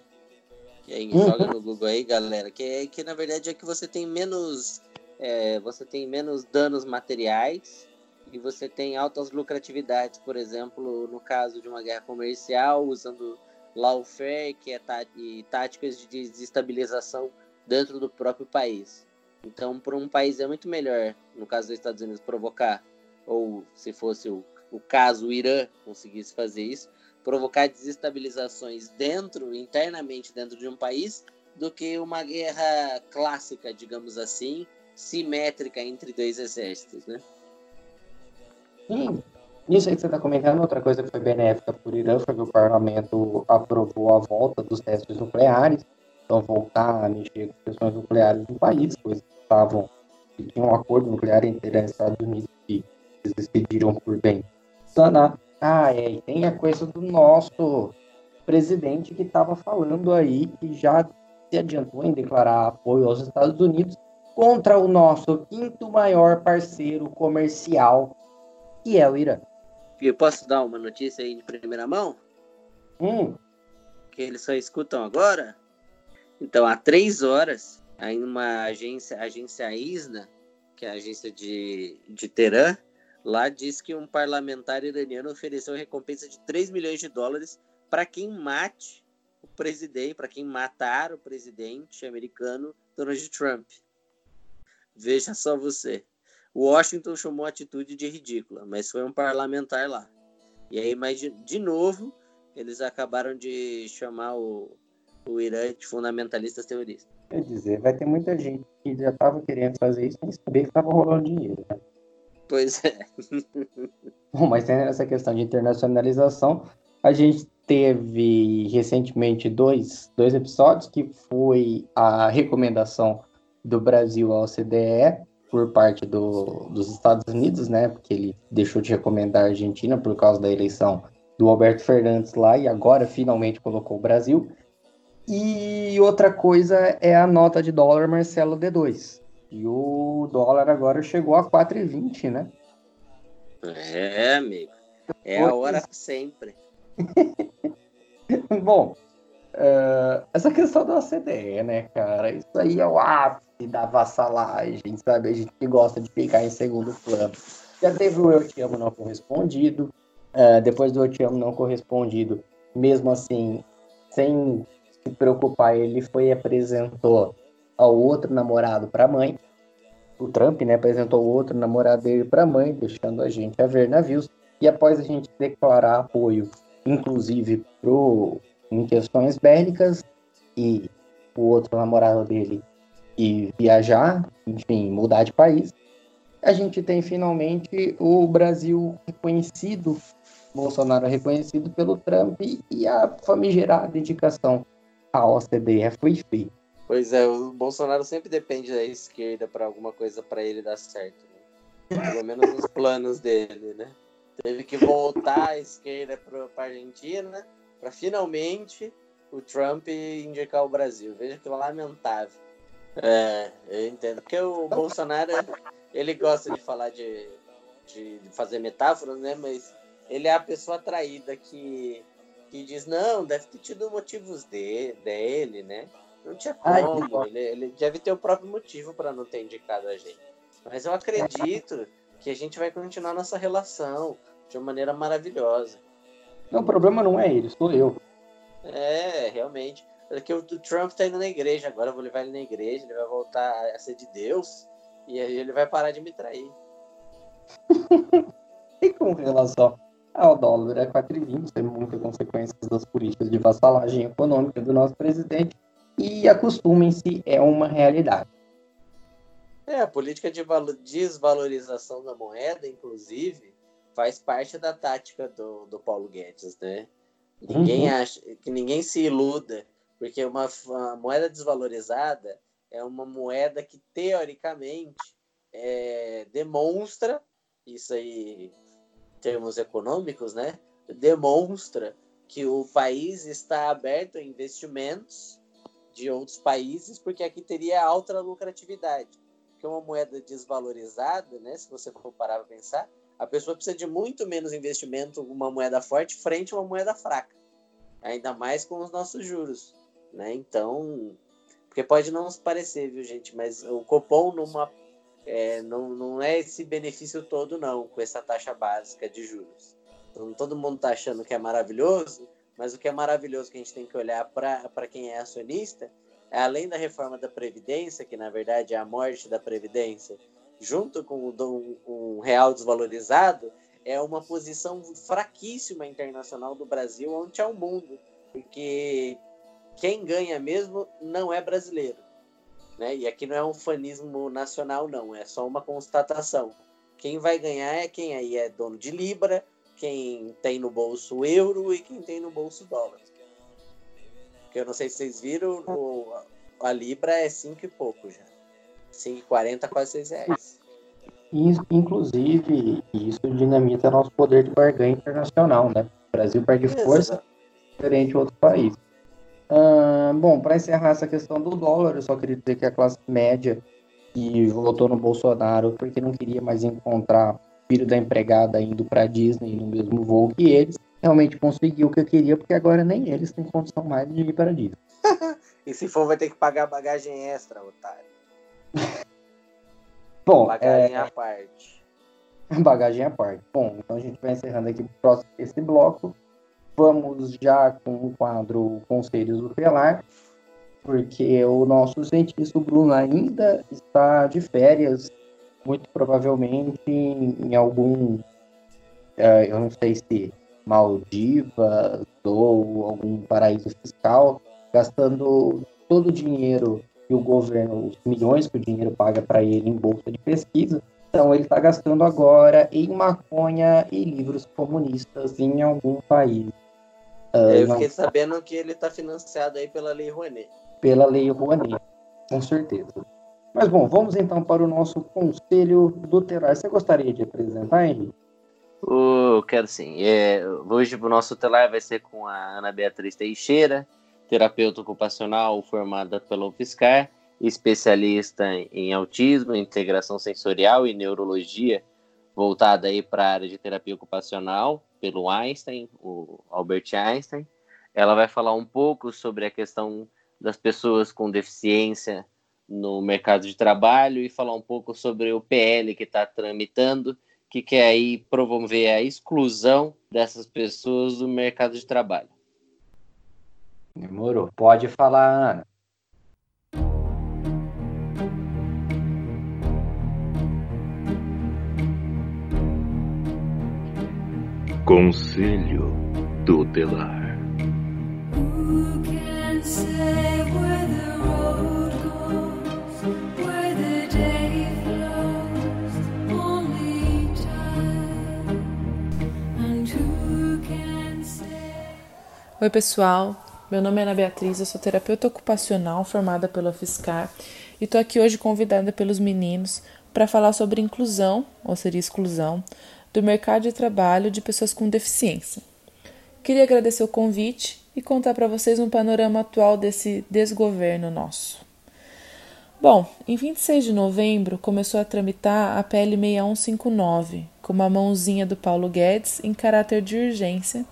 E aí, uhum. joga no Google aí, galera, que, é, que na verdade é que você tem menos é, você tem menos danos materiais e você tem altas lucratividades, por exemplo, no caso de uma guerra comercial, usando lawfare, que é tá, e táticas de desestabilização dentro do próprio país. Então, para um país é muito melhor, no caso dos Estados Unidos, provocar, ou se fosse o, o caso o Irã conseguisse fazer isso, provocar desestabilizações dentro, internamente dentro de um país, do que uma guerra clássica, digamos assim, simétrica entre dois exércitos, né? Sim, isso aí que você está comentando, outra coisa que foi benéfica para o Irã foi que o parlamento aprovou a volta dos testes nucleares, então voltar a mexer com questões nucleares no país, pois estavam tinha um acordo nuclear entre e Estados Unidos que eles decidiram por bem Ah, é, e tem a coisa do nosso presidente que estava falando aí, que já se adiantou em declarar apoio aos Estados Unidos contra o nosso quinto maior parceiro comercial, que é o Irã. Eu posso dar uma notícia aí de primeira mão? Hum. Que eles só escutam agora? Então, há três horas, aí numa agência, agência ISNA, que é a agência de, de Teherã, lá diz que um parlamentar iraniano ofereceu recompensa de 3 milhões de dólares para quem mate o presidente, para quem matar o presidente americano Donald Trump. Veja só você. Washington chamou a atitude de ridícula, mas foi um parlamentar lá. E aí, mas de, de novo, eles acabaram de chamar o, o Irã de fundamentalistas terroristas. Quer dizer, vai ter muita gente que já estava querendo fazer isso sem saber que estava rolando dinheiro. Né? Pois é. Bom, mas essa questão de internacionalização, a gente teve recentemente dois, dois episódios que foi a recomendação do Brasil ao CDE por parte do, dos Estados Unidos, né? Porque ele deixou de recomendar a Argentina por causa da eleição do Alberto Fernandes lá e agora finalmente colocou o Brasil. E outra coisa é a nota de dólar Marcelo D2. E o dólar agora chegou a 4,20, né? É, amigo. É a hora sempre. Bom, uh, essa questão da CDE, né, cara? Isso aí é o ápice da vassalagem, sabe? A gente gosta de ficar em segundo plano. Já teve o Eu Te Amo não correspondido. Uh, depois do Eu Te Amo não correspondido, mesmo assim, sem se preocupar, ele foi e apresentou ao outro namorado para a mãe. O Trump, né, apresentou o outro namorado dele para a mãe, deixando a gente a ver navios. E após a gente declarar apoio, inclusive pro, em questões bélicas, e o outro namorado dele e viajar, enfim, mudar de país, a gente tem finalmente o Brasil reconhecido, Bolsonaro reconhecido pelo Trump e a famigerada indicação à OCDE foi feita. Pois é, o Bolsonaro sempre depende da esquerda para alguma coisa para ele dar certo. Né? Pelo menos nos planos dele, né? Teve que voltar à esquerda para a Argentina para finalmente o Trump indicar o Brasil. Veja que lamentável. É, eu entendo. Porque o Bolsonaro, ele gosta de falar de, de, fazer metáforas, né? Mas ele é a pessoa traída que, que diz, não, deve ter tido motivos de, dele, né? Não tinha como. Ele, ele deve ter o próprio motivo para não ter indicado a gente. Mas eu acredito que a gente vai continuar nossa relação de uma maneira maravilhosa. Não, o problema não é ele, sou eu. É, realmente. Porque o, o Trump tá indo na igreja, agora eu vou levar ele na igreja, ele vai voltar a ser de Deus, e aí ele vai parar de me trair. e com relação ao dólar é 4,20, tem muitas consequências das políticas de vassalagem econômica do nosso presidente, e acostumem-se, é uma realidade. É, a política de desvalorização da moeda, inclusive, faz parte da tática do, do Paulo Guedes, né? Ninguém uhum. acha que ninguém se iluda, porque uma, uma, moeda desvalorizada é uma moeda que teoricamente é, demonstra isso aí, termos econômicos, né? Demonstra que o país está aberto a investimentos de outros países, porque aqui teria alta lucratividade que uma moeda desvalorizada, né, se você for parar para pensar, a pessoa precisa de muito menos investimento uma moeda forte frente a uma moeda fraca. Ainda mais com os nossos juros, né? Então, porque pode não se parecer, viu, gente, mas o Copom numa é, não, não é esse benefício todo não, com essa taxa básica de juros. Então, todo mundo está achando que é maravilhoso, mas o que é maravilhoso que a gente tem que olhar para quem é acionista além da reforma da Previdência, que na verdade é a morte da Previdência, junto com o um real desvalorizado, é uma posição fraquíssima internacional do Brasil ante ao mundo, porque quem ganha mesmo não é brasileiro. Né? E aqui não é um fanismo nacional, não, é só uma constatação. Quem vai ganhar é quem aí é dono de Libra, quem tem no bolso euro e quem tem no bolso dólar. Porque eu não sei se vocês viram, o, a Libra é 5 e pouco já. 5,40, quase 6 reais. Inclusive, isso dinamita nosso poder de barganha internacional, né? O Brasil perde força diferente de outros países. Ah, bom, para encerrar essa questão do dólar, eu só queria dizer que a classe média que votou no Bolsonaro porque não queria mais encontrar filho da empregada indo para Disney no mesmo voo que eles, realmente conseguiu o que eu queria, porque agora nem eles têm condição mais de ir para Disney. e se for, vai ter que pagar bagagem extra, otário. Bom, bagagem é... à parte. Bagagem à parte. Bom, então a gente vai encerrando aqui próximo esse bloco. Vamos já com o quadro Conselhos do Pelar, porque o nosso cientista Bruno ainda está de férias, muito provavelmente em, em algum, uh, eu não sei se Maldivas ou algum paraíso fiscal, gastando todo o dinheiro que o governo, os milhões que o dinheiro paga para ele em bolsa de pesquisa. Então ele está gastando agora em maconha e livros comunistas em algum país. Uh, Eu fiquei não... sabendo que ele está financiado aí pela Lei Rouanet. Pela Lei Rouanet, com certeza. Mas bom, vamos então para o nosso conselho tutelar. Você gostaria de apresentar, Henrique? Uh, quero sim. É, hoje o nosso telar vai ser com a Ana Beatriz Teixeira, terapeuta ocupacional formada pela UFSCar, especialista em autismo, integração sensorial e neurologia, voltada aí para a área de terapia ocupacional pelo Einstein, o Albert Einstein. Ela vai falar um pouco sobre a questão das pessoas com deficiência no mercado de trabalho e falar um pouco sobre o PL que está tramitando que quer aí promover a exclusão dessas pessoas do mercado de trabalho. Demorou. Pode falar, Ana. Conselho Tutelar. Who can say Oi, pessoal. Meu nome é Ana Beatriz, eu sou terapeuta ocupacional formada pela FISCAR e estou aqui hoje convidada pelos meninos para falar sobre inclusão, ou seria exclusão, do mercado de trabalho de pessoas com deficiência. Queria agradecer o convite e contar para vocês um panorama atual desse desgoverno nosso. Bom, em 26 de novembro começou a tramitar a PL 6159, com uma mãozinha do Paulo Guedes em caráter de urgência,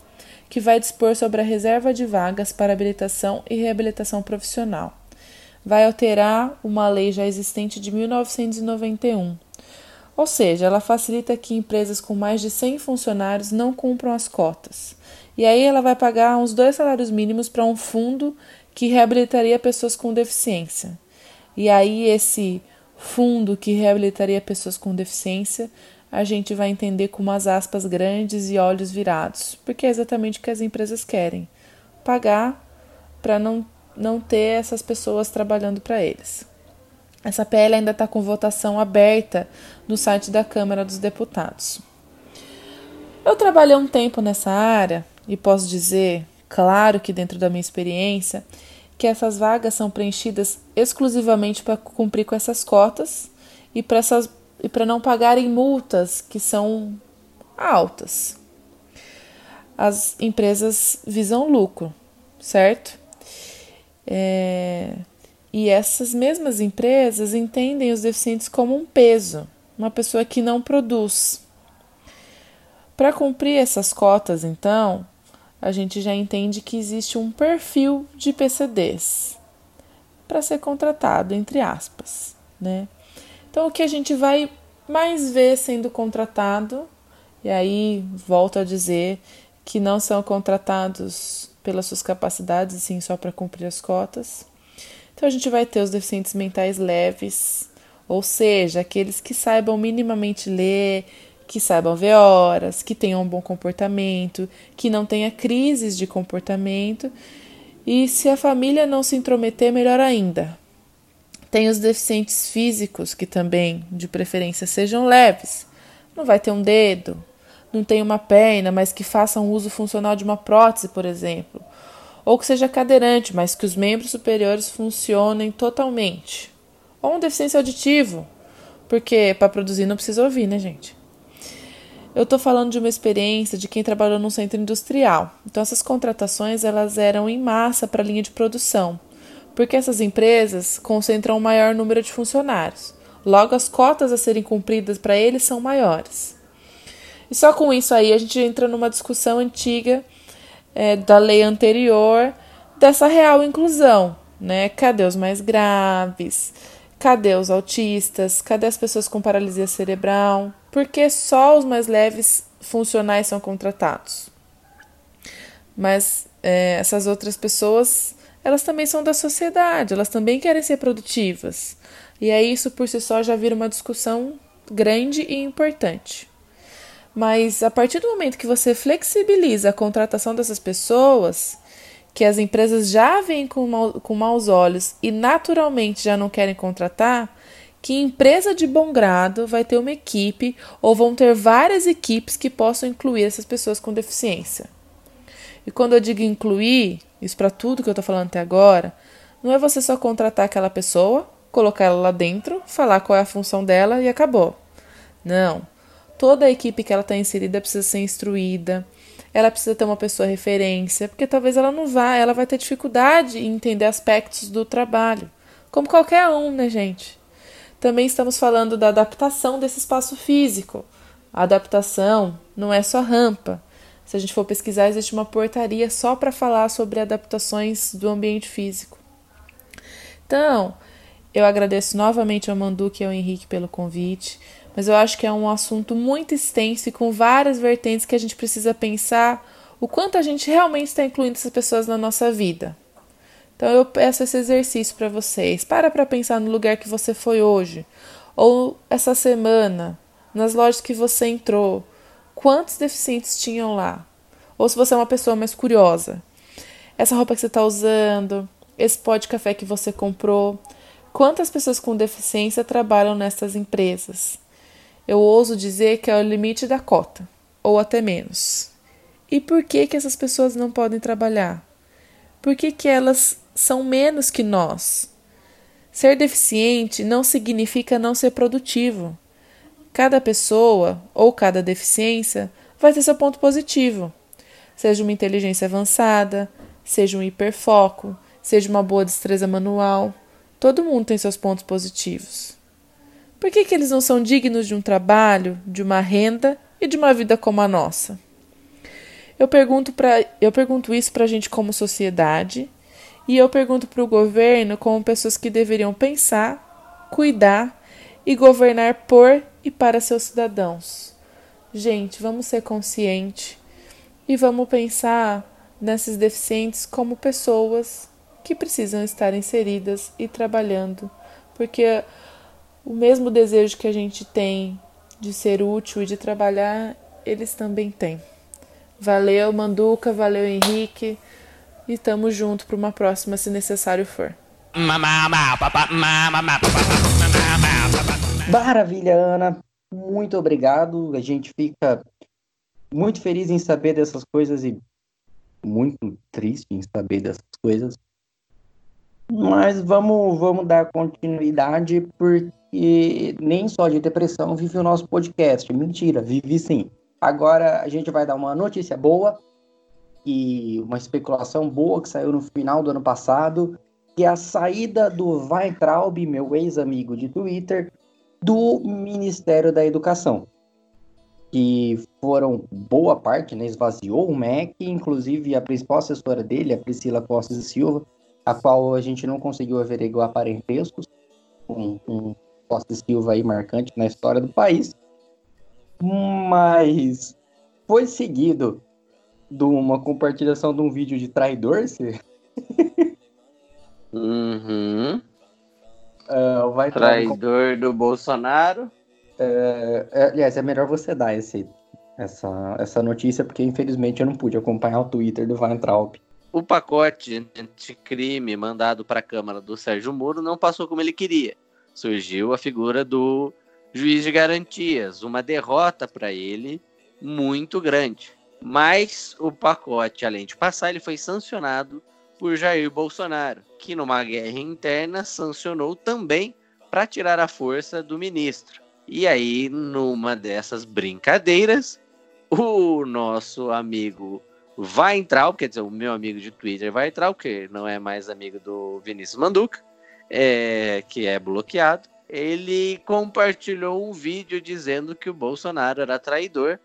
que vai dispor sobre a reserva de vagas para habilitação e reabilitação profissional. Vai alterar uma lei já existente de 1991. Ou seja, ela facilita que empresas com mais de 100 funcionários não cumpram as cotas. E aí ela vai pagar uns dois salários mínimos para um fundo que reabilitaria pessoas com deficiência. E aí esse fundo que reabilitaria pessoas com deficiência, a gente vai entender com umas aspas grandes e olhos virados, porque é exatamente o que as empresas querem: pagar para não, não ter essas pessoas trabalhando para eles. Essa PL ainda está com votação aberta no site da Câmara dos Deputados. Eu trabalhei um tempo nessa área e posso dizer, claro que dentro da minha experiência, que essas vagas são preenchidas exclusivamente para cumprir com essas cotas e para essas e para não pagarem multas que são altas. As empresas visam lucro, certo? É, e essas mesmas empresas entendem os deficientes como um peso, uma pessoa que não produz. Para cumprir essas cotas, então, a gente já entende que existe um perfil de PCDs para ser contratado, entre aspas, né? Então, o que a gente vai mais ver sendo contratado, e aí volto a dizer que não são contratados pelas suas capacidades, sim só para cumprir as cotas. Então, a gente vai ter os deficientes mentais leves, ou seja, aqueles que saibam minimamente ler, que saibam ver horas, que tenham um bom comportamento, que não tenha crises de comportamento. E se a família não se intrometer, melhor ainda. Tem os deficientes físicos, que também, de preferência, sejam leves. Não vai ter um dedo, não tem uma perna, mas que faça um uso funcional de uma prótese, por exemplo. Ou que seja cadeirante, mas que os membros superiores funcionem totalmente. Ou um deficiente auditivo, porque para produzir não precisa ouvir, né, gente? Eu estou falando de uma experiência de quem trabalhou num centro industrial. Então essas contratações elas eram em massa para a linha de produção, porque essas empresas concentram um maior número de funcionários. Logo as cotas a serem cumpridas para eles são maiores. E só com isso aí a gente entra numa discussão antiga é, da lei anterior dessa real inclusão, né? Cadê os mais graves? Cadê os autistas? Cadê as pessoas com paralisia cerebral? Porque só os mais leves funcionais são contratados. Mas é, essas outras pessoas, elas também são da sociedade, elas também querem ser produtivas. E aí isso por si só já vira uma discussão grande e importante. Mas a partir do momento que você flexibiliza a contratação dessas pessoas, que as empresas já veem com, com maus olhos e naturalmente já não querem contratar, que empresa de bom grado vai ter uma equipe ou vão ter várias equipes que possam incluir essas pessoas com deficiência. E quando eu digo incluir, isso para tudo que eu estou falando até agora, não é você só contratar aquela pessoa, colocar ela lá dentro, falar qual é a função dela e acabou. Não. Toda a equipe que ela está inserida precisa ser instruída, ela precisa ter uma pessoa referência, porque talvez ela não vá, ela vai ter dificuldade em entender aspectos do trabalho, como qualquer um, né, gente? Também estamos falando da adaptação desse espaço físico. A adaptação não é só rampa. Se a gente for pesquisar, existe uma portaria só para falar sobre adaptações do ambiente físico. Então, eu agradeço novamente ao Manduque e ao Henrique pelo convite mas eu acho que é um assunto muito extenso e com várias vertentes que a gente precisa pensar o quanto a gente realmente está incluindo essas pessoas na nossa vida. Então eu peço esse exercício para vocês. Para para pensar no lugar que você foi hoje ou essa semana, nas lojas que você entrou. Quantos deficientes tinham lá? Ou se você é uma pessoa mais curiosa. Essa roupa que você está usando, esse pó de café que você comprou. Quantas pessoas com deficiência trabalham nessas empresas? Eu ouso dizer que é o limite da cota, ou até menos. E por que, que essas pessoas não podem trabalhar? Por que, que elas são menos que nós? Ser deficiente não significa não ser produtivo. Cada pessoa ou cada deficiência vai ter seu ponto positivo. Seja uma inteligência avançada, seja um hiperfoco, seja uma boa destreza manual. Todo mundo tem seus pontos positivos. Por que, que eles não são dignos de um trabalho, de uma renda e de uma vida como a nossa? Eu pergunto, pra, eu pergunto isso para a gente como sociedade e eu pergunto para o governo como pessoas que deveriam pensar, cuidar e governar por e para seus cidadãos. Gente, vamos ser conscientes e vamos pensar nesses deficientes como pessoas que precisam estar inseridas e trabalhando, porque o mesmo desejo que a gente tem de ser útil e de trabalhar, eles também têm. Valeu, Manduca, valeu, Henrique, e tamo junto para uma próxima se necessário for. Maravilha, Ana. Muito obrigado. A gente fica muito feliz em saber dessas coisas e muito triste em saber dessas coisas. Mas vamos, vamos dar continuidade, porque nem só de depressão vive o nosso podcast. Mentira, vive sim. Agora a gente vai dar uma notícia boa e uma especulação boa que saiu no final do ano passado, que é a saída do Weintraub, meu ex-amigo de Twitter, do Ministério da Educação. Que foram boa parte, né, esvaziou o MEC, inclusive a principal assessora dele, a Priscila Costa Silva, a qual a gente não conseguiu averiguar parentescos, um, um Costa Silva aí marcante na história do país, mas foi seguido de uma compartilhação de um vídeo de traidor, se... Uhum. Uh, vai Traidor do Bolsonaro. É, é, aliás, é melhor você dar esse, essa, essa notícia, porque infelizmente eu não pude acompanhar o Twitter do Weintraub. O pacote anticrime mandado para a Câmara do Sérgio Moro não passou como ele queria. Surgiu a figura do juiz de garantias, uma derrota para ele muito grande. Mas o pacote, além de passar, ele foi sancionado por Jair Bolsonaro, que numa guerra interna sancionou também para tirar a força do ministro. E aí, numa dessas brincadeiras, o nosso amigo vai entrar, quer dizer, o meu amigo de Twitter vai entrar, que não é mais amigo do Vinícius Manduca, é, que é bloqueado. Ele compartilhou um vídeo dizendo que o Bolsonaro era traidor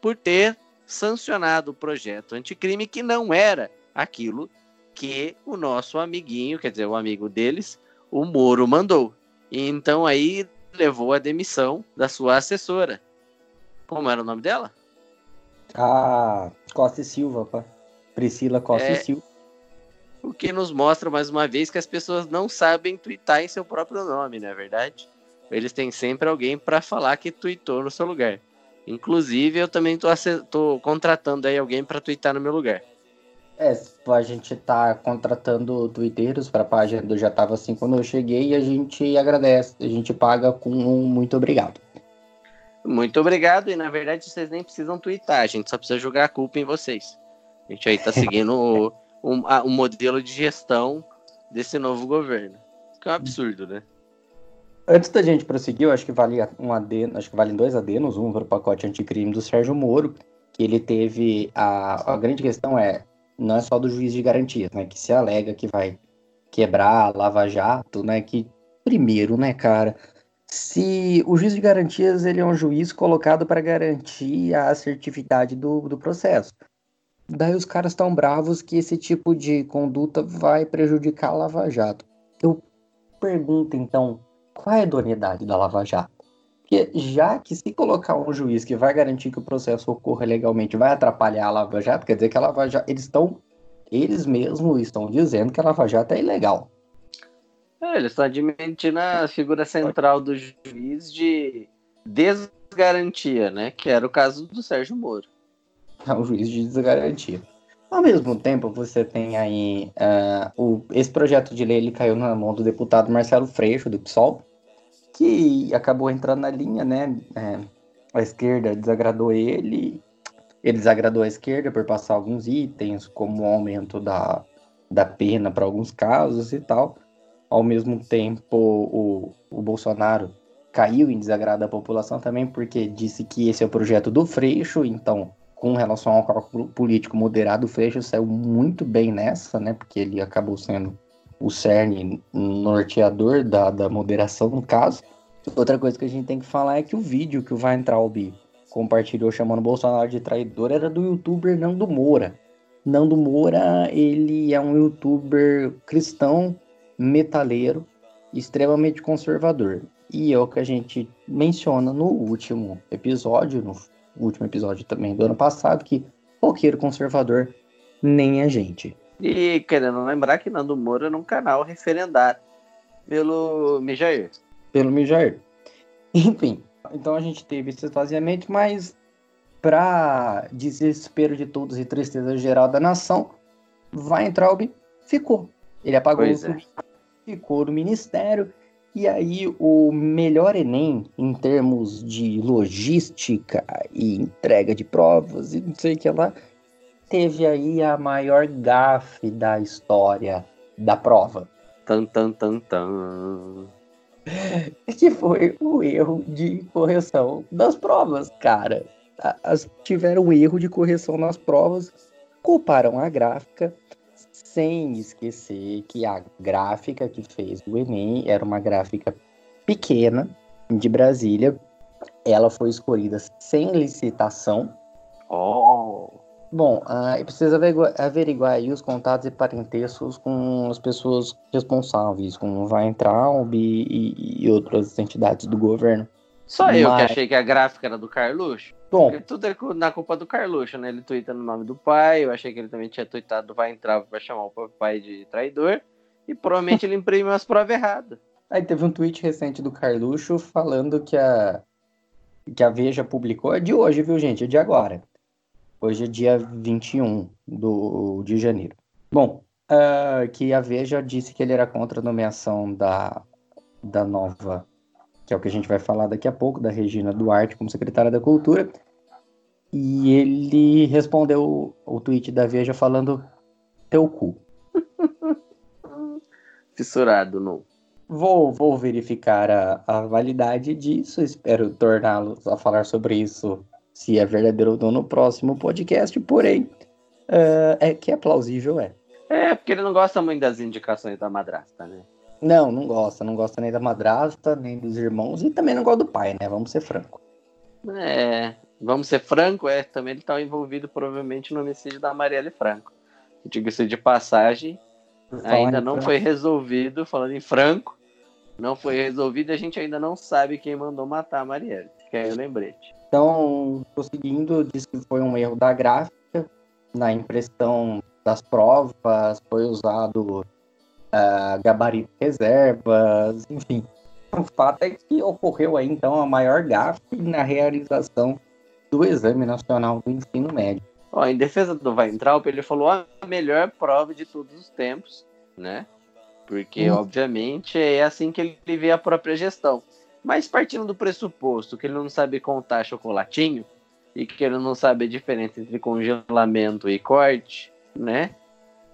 por ter sancionado o projeto anticrime que não era aquilo que o nosso amiguinho, quer dizer, o amigo deles, o Moro mandou. E então aí levou a demissão da sua assessora. Como era o nome dela? Ah, Costa e Silva, pá. Priscila Costa É. e Silva. O que nos mostra mais uma vez que as pessoas não sabem twittar em seu próprio nome, não é verdade? Eles têm sempre alguém para falar que tweetou no seu lugar. Inclusive, eu também tô contratando aí alguém para twittar no meu lugar. É, a gente tá contratando twitteiros pra página do Já Tava Assim quando eu cheguei e a gente agradece, a gente paga com um muito obrigado. Muito obrigado, e na verdade vocês nem precisam twittar, a gente só precisa jogar a culpa em vocês. A gente aí tá seguindo o, um, a- um modelo de gestão desse novo governo. Que é um absurdo, né? Antes da gente prosseguir, eu acho que vale um adeno, acho que valem dois adenos, um para o pacote anticrime do Sérgio Moro, que ele teve a, a grande questão é não é só do juiz de garantias, né, que se alega que vai quebrar Lava Jato, né, que primeiro, né, cara, se o juiz de garantias ele é um juiz colocado para garantir a assertividade do, do processo. Daí os caras estão bravos que esse tipo de conduta vai prejudicar a Lava Jato. Eu pergunto então, qual é a idoneidade da Lava Jato? Porque já que se colocar um juiz que vai garantir que o processo ocorra legalmente vai atrapalhar a Lava Jato, quer dizer que a Lava Jato, eles estão, eles mesmos estão dizendo que a Lava Jato é ilegal. É, eles estão admitindo a figura central do juiz de desgarantia, né? Que era o caso do Sérgio Moro. É um juiz de desgarantia. Ao mesmo tempo, você tem aí ah, o, esse projeto de lei ele caiu na mão do deputado Marcelo Freixo, do PSOL, que acabou entrando na linha, né? é, a esquerda desagradou ele, ele desagradou a esquerda por passar alguns itens, como o aumento da, da pena para alguns casos e tal. ao mesmo tempo o, o Bolsonaro caiu em desagrado da população também, porque disse que esse é o projeto do Freixo, então, com relação ao cálculo político moderado, o Freixo saiu muito bem nessa, né? Porque ele acabou sendo o cerne norteador da, da moderação, no caso. Outra coisa que a gente tem que falar é que o vídeo que o Weintraub compartilhou chamando Bolsonaro de traidor era do youtuber Nando Moura. Nando Moura, ele é um youtuber cristão, metaleiro, extremamente conservador. E é o que a gente menciona no último episódio, no último episódio também do ano passado, que roqueiro conservador nem a gente. E querendo lembrar que Nando Moura era um canal referendado pelo Mijair. Pelo Mijair. Enfim, então a gente teve esse esvaziamento, mas para desespero de todos e tristeza geral da nação, Weintraub ficou. Ele apagou Pois o é. Ficou no ministério. E aí, o melhor Enem, em termos de logística e entrega de provas e não sei o que lá, teve aí a maior gafe da história da prova. Tan, tan, tan, tan. Que foi o erro de correção das provas, cara. As, tiveram erro de correção nas provas, culparam a gráfica, sem esquecer que a gráfica que fez o Enem era uma gráfica pequena, de Brasília. Ela foi escolhida sem licitação. Oh. Bom, ah, precisa averigua- averiguar aí os contatos e parentescos com as pessoas responsáveis, como Weintraub e, e, e outras entidades do governo. Só eu que Mas- achei que a gráfica era do Carluxo. Bom, Porque tudo é na culpa do Carluxo, né? Ele twitta no nome do pai. Eu achei que ele também tinha tweetado vai entrar pra chamar o pai de traidor. E provavelmente ele imprimiu as provas erradas. Aí teve um tweet recente do Carluxo falando que a, que a Veja publicou. É de hoje, viu, gente? É de agora. Hoje é dia 21 do, de janeiro. Bom, ah, que a Veja disse que ele era contra a nomeação da, da nova, que é o que a gente vai falar daqui a pouco, da Regina Duarte como secretária da Cultura. E ele respondeu o tweet da Veja falando teu cu. Fissurado no. Vou, vou verificar a, a validade disso. Espero torná-los a falar sobre isso, se é verdadeiro ou não, no próximo podcast. Porém, eh, é que é plausível, é. É, porque ele não gosta muito das indicações da madrasta, né? Não, não gosta. Não gosta nem da madrasta, nem dos irmãos e também não gosta do pai, né? Vamos ser francos. É, vamos ser franco, é, também ele tá envolvido provavelmente no homicídio da Marielle Franco. Diga-se de passagem, ainda não foi resolvido, falando em franco, não foi resolvido e a gente ainda não sabe quem mandou matar a Marielle. Que é o lembrete. Então, prosseguindo, diz que foi um erro da gráfica na impressão das provas, foi usado ah, gabarito reservas, enfim. O fato é que ocorreu aí, então, a maior gafe na realização do Exame Nacional do Ensino Médio. Ó, em defesa do Weintraub, ele falou a melhor prova de todos os tempos, né? Porque, Hum. obviamente, é assim que ele vê a própria gestão. Mas partindo do pressuposto que ele não sabe contar chocolatinho e que ele não sabe a diferença entre congelamento e corte, né?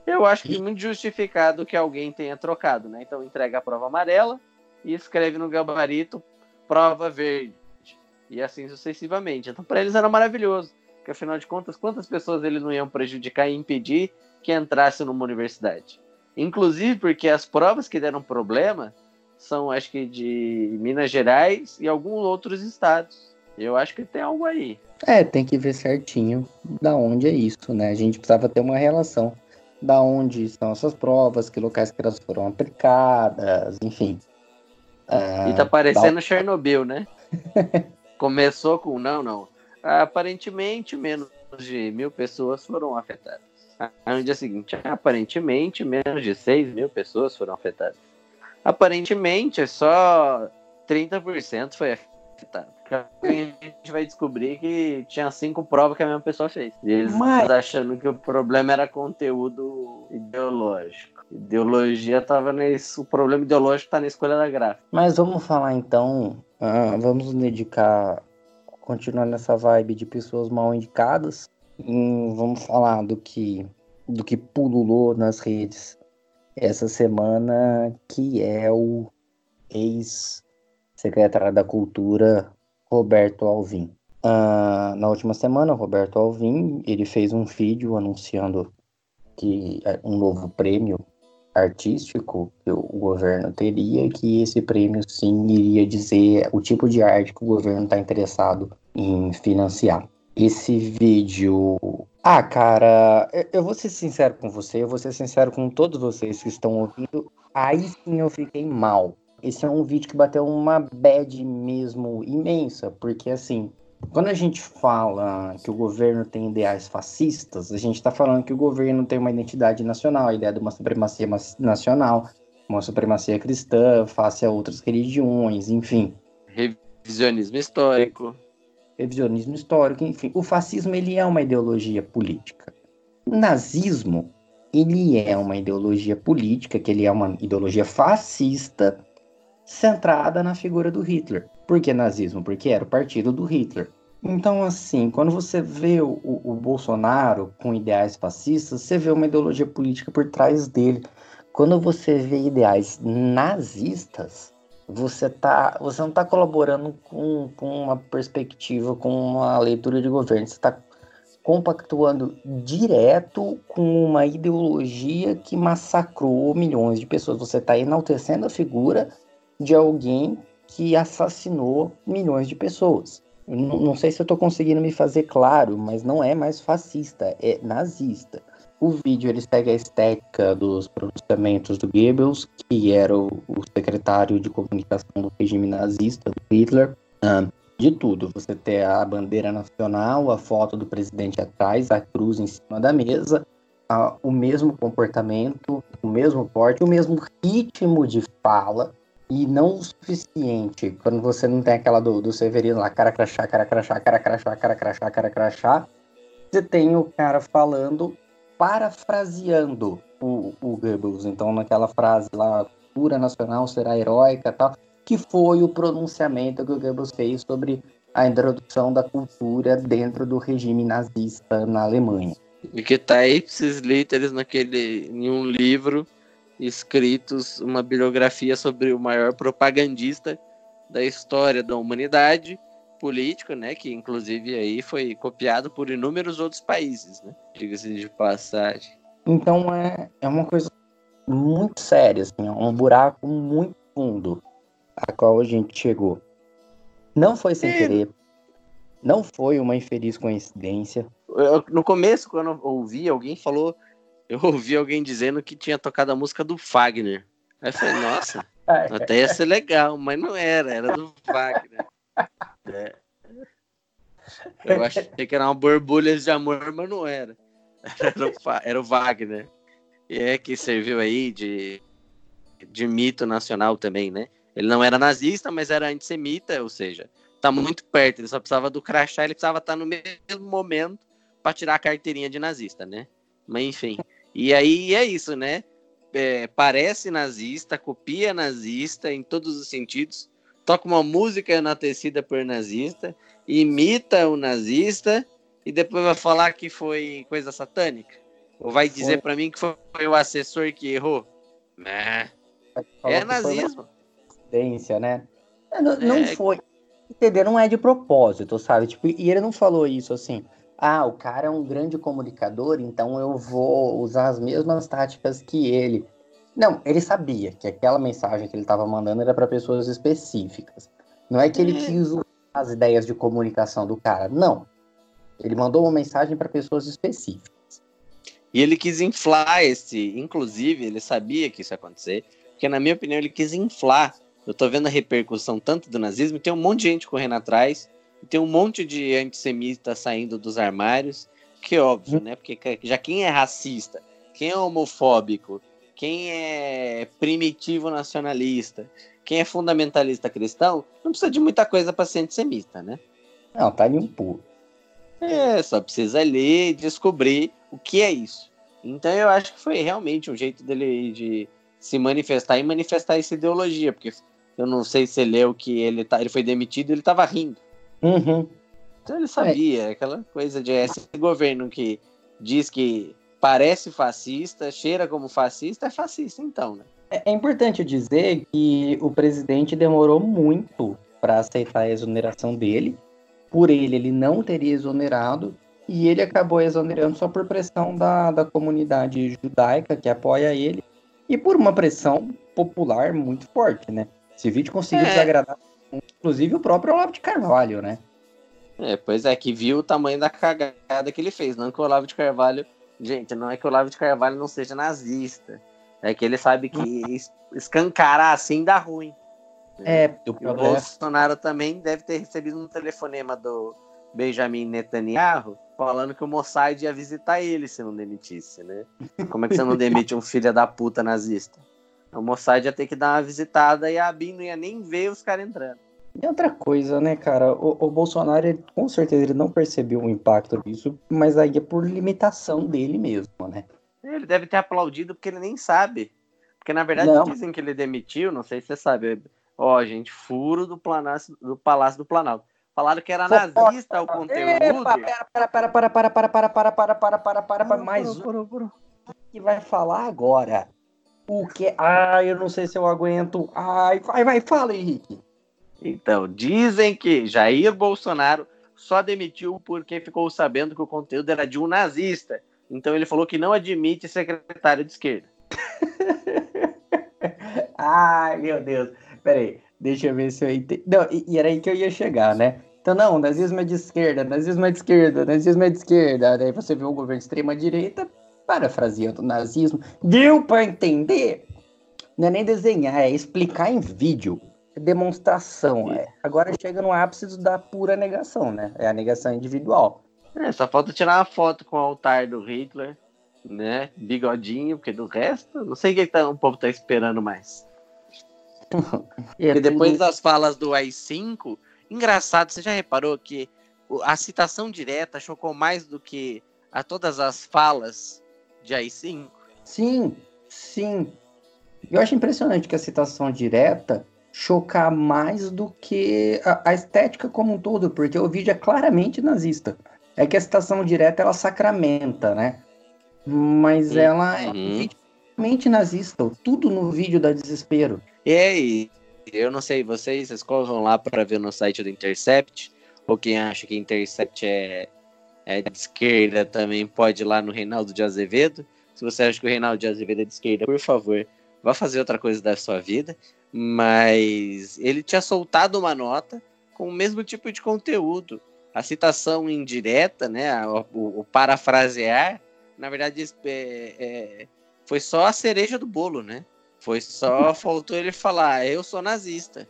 Eu acho que é muito justificado que alguém tenha trocado, né? Então entrega a prova amarela e escreve no gabarito prova verde. E assim sucessivamente. Então, para eles era maravilhoso. Porque afinal de contas, quantas pessoas eles não iam prejudicar e impedir que entrasse numa universidade? Inclusive porque as provas que deram problema são, acho que, de Minas Gerais e alguns outros estados. Eu acho que tem algo aí. É, tem que ver certinho da onde é isso, né? A gente precisava ter uma relação da onde estão essas provas, que locais que elas foram aplicadas, enfim. Ah, E tá parecendo Chernobyl, né? Começou com, não, não. Aparentemente, menos de mil pessoas foram afetadas. Aí no dia seguinte, aparentemente, menos de 6 mil pessoas foram afetadas. Aparentemente, só 30% foi afetado. A gente vai descobrir que tinha cinco provas que a mesma pessoa fez. E eles Mas- achando que o problema era conteúdo ideológico. Ideologia tava nesse. O problema ideológico tá na escolha da gráfica. Mas vamos falar então, ah, vamos dedicar, continuar nessa vibe de pessoas mal indicadas. Hum, vamos falar do que, do que pululou nas redes essa semana, que é o ex-secretário da Cultura, Roberto Alvim. Ah, na última semana, Roberto Alvim, ele fez um vídeo anunciando que é, um novo prêmio artístico que o governo teria, que esse prêmio sim iria dizer o tipo de arte que o governo está interessado em financiar. Esse vídeo. Ah, cara, eu- vou ser sincero com você, eu vou ser sincero com todos vocês que estão ouvindo. Aí sim eu fiquei mal. Esse é um vídeo que bateu uma bad mesmo imensa, porque assim, quando a gente fala que o governo tem ideais fascistas, a gente está falando que o governo tem uma identidade nacional, a ideia de uma supremacia nacional, uma supremacia cristã face a outras religiões, enfim, Revisionismo histórico. Revisionismo histórico, enfim. O fascismo ele é uma ideologia política. O nazismo ele é uma ideologia política, que ele é uma ideologia fascista centrada na figura do Hitler. Por que nazismo? Porque era o partido do Hitler. Então, assim, quando você vê o, o Bolsonaro com ideais fascistas, você vê uma ideologia política por trás dele. Quando você vê ideais nazistas, você, tá, você não está colaborando com, com uma perspectiva, com uma leitura de governo. Você está compactuando direto com uma ideologia que massacrou milhões de pessoas. Você está enaltecendo a figura de alguém que assassinou milhões de pessoas. Não, não sei se eu estou conseguindo me fazer claro, mas não é mais fascista, é nazista. O vídeo ele segue a estética dos pronunciamentos do Goebbels, que era o, o secretário de comunicação do regime nazista, do Hitler. Ah, de tudo, você tem a bandeira nacional, a foto do presidente atrás, a cruz em cima da mesa, ah, o mesmo comportamento, o mesmo porte, o mesmo ritmo de fala, e não o suficiente quando você não tem aquela do, do Severino lá, cara crachá, cara crachá, cara crachá, cara crachá, cara crachá. Você tem o cara falando, parafraseando o, o Goebbels. Então, naquela frase lá, cultura nacional será heróica tal, que foi o pronunciamento que o Goebbels fez sobre a introdução da cultura dentro do regime nazista na Alemanha. E que tá aí esses literes naquele, em um livro escritos, uma bibliografia sobre o maior propagandista da história da humanidade, político, né? Que inclusive aí foi copiado por inúmeros outros países, né? Diga-se de passagem. Então é, é uma coisa muito séria, assim, é um buraco muito fundo a qual a gente chegou. Não foi sem É. querer, não foi uma infeliz coincidência. Eu- no começo, quando eu ouvi, alguém falou. Eu ouvi alguém dizendo que tinha tocado a música do Fagner. Aí eu falei, nossa, até ia ser legal, mas não era, era do Wagner. É. Eu achei que era uma borbulhas de amor, mas não era. Era o, era o Wagner. E é que serviu aí de, de mito nacional também, né? Ele não era nazista, mas era antissemita, ou seja, tá muito perto. Ele só precisava do crachá, ele precisava estar no mesmo momento para tirar a carteirinha de nazista, né? Mas enfim. E aí é isso, né? É, parece nazista, copia nazista em todos os sentidos, toca uma música enaltecida por nazista, imita o nazista e depois vai falar que foi coisa satânica? Ou vai dizer pra mim que foi, o assessor que errou? Né? É nazismo. coincidência, né? É, Não, não É. foi. Entender, não é de propósito, sabe? Tipo, e ele não falou isso assim. Ah, o cara é um grande comunicador, então eu vou usar as mesmas táticas que ele. Não, ele sabia que aquela mensagem que ele estava mandando era para pessoas específicas. Não é que ele É. quis usar as ideias de comunicação do cara. Não. Ele mandou uma mensagem para pessoas específicas. E ele quis inflar esse, inclusive, ele sabia que isso ia acontecer, porque na minha opinião ele quis inflar. Eu tô vendo a repercussão tanto do nazismo, tem um monte de gente correndo atrás, tem um monte de antissemita saindo dos armários, que é óbvio, né? Porque já quem é racista, quem é homofóbico, quem é primitivo nacionalista, quem é fundamentalista cristão, não precisa de muita coisa para ser antissemita, né? Não, tá um pulo. É, só precisa ler e descobrir o que é isso. Então eu acho que foi realmente um jeito dele de se manifestar e manifestar essa ideologia, porque eu não sei se ele leu que ele, tá, ele foi demitido ele estava rindo. Uhum. Então ele sabia, aquela coisa de esse governo que diz que parece fascista, cheira como fascista, é fascista então, né? É, é importante dizer que o presidente demorou muito para aceitar a exoneração dele. Por ele, ele não teria exonerado. E ele acabou exonerando só por pressão da, da comunidade judaica que apoia ele. E por uma pressão popular muito forte, né? Esse vídeo conseguiu É. desagradar, inclusive, o próprio Olavo de Carvalho, né? É, pois é, que viu o tamanho da cagada que ele fez. Não que o Olavo de Carvalho. Gente, não é que o Olavo de Carvalho não seja nazista. É que ele sabe que es- escancarar assim dá ruim. É, o E o Bolsonaro também deve ter recebido um telefonema do Benjamin Netanyahu falando que o Mossad ia visitar ele se não demitisse, né? Como é que você não demite um filho da puta nazista? O Mossad ia ter que dar uma visitada e a Bin não ia nem ver os caras entrando. E outra coisa, né, cara? O, o Bolsonaro, ele, com certeza, ele não percebeu o impacto disso, mas aí é por limitação dele mesmo, né? Ele deve ter aplaudido porque ele nem sabe. Porque na verdade Não. dizem que ele demitiu, não sei se você sabe. Ó, gente, furo do, Palácio do Palácio do Planalto. Falaram que era nazista o conteúdo. Epa, pera, para, para, para, para, para, para, para, para, para, para, para, mais um que vai falar agora. O que? Ai, eu não sei se eu aguento. Ai, vai, vai, fala, Henrique. Então, dizem que Jair Bolsonaro só demitiu porque ficou sabendo que o conteúdo era de um nazista. Então ele falou que não admite secretário de esquerda. Ai, meu Deus. Peraí, deixa eu ver se eu entendi. Não, e, e era aí que eu ia chegar, né? Então, não, nazismo é de esquerda, nazismo é de esquerda, nazismo é de esquerda. Daí você vê o governo de extrema-direita parafraseando o nazismo. Deu pra entender? Não é nem desenhar, é explicar em vídeo. Demonstração. É. Agora chega no ápice da pura negação, né? É a negação individual. É, só falta tirar uma foto com o altar do Hitler, né? Bigodinho, porque do resto, não sei o que tá, o povo tá esperando mais. E depois das falas do AI-5, engraçado, você já reparou que a citação direta chocou mais do que a todas as falas de AI-5? Sim, sim. Eu acho impressionante que a citação direta chocar mais do que a, a estética como um todo, porque o vídeo é claramente nazista. É que a citação direta ela sacramenta, né? Mas Uhum. ela é um vídeo claramente nazista. Tudo no vídeo dá desespero. E aí, eu não sei, vocês, vocês lá para ver no site do Intercept, ou quem acha que Intercept é, é de esquerda também pode ir lá no Reinaldo de Azevedo. Se você acha que o Reinaldo de Azevedo é de esquerda, por favor, vá fazer outra coisa da sua vida. Mas ele tinha soltado uma nota com o mesmo tipo de conteúdo. A citação indireta, né, o, o parafrasear, na verdade, é- é- foi só a cereja do bolo, né? Foi só, faltou ele falar, eu sou nazista.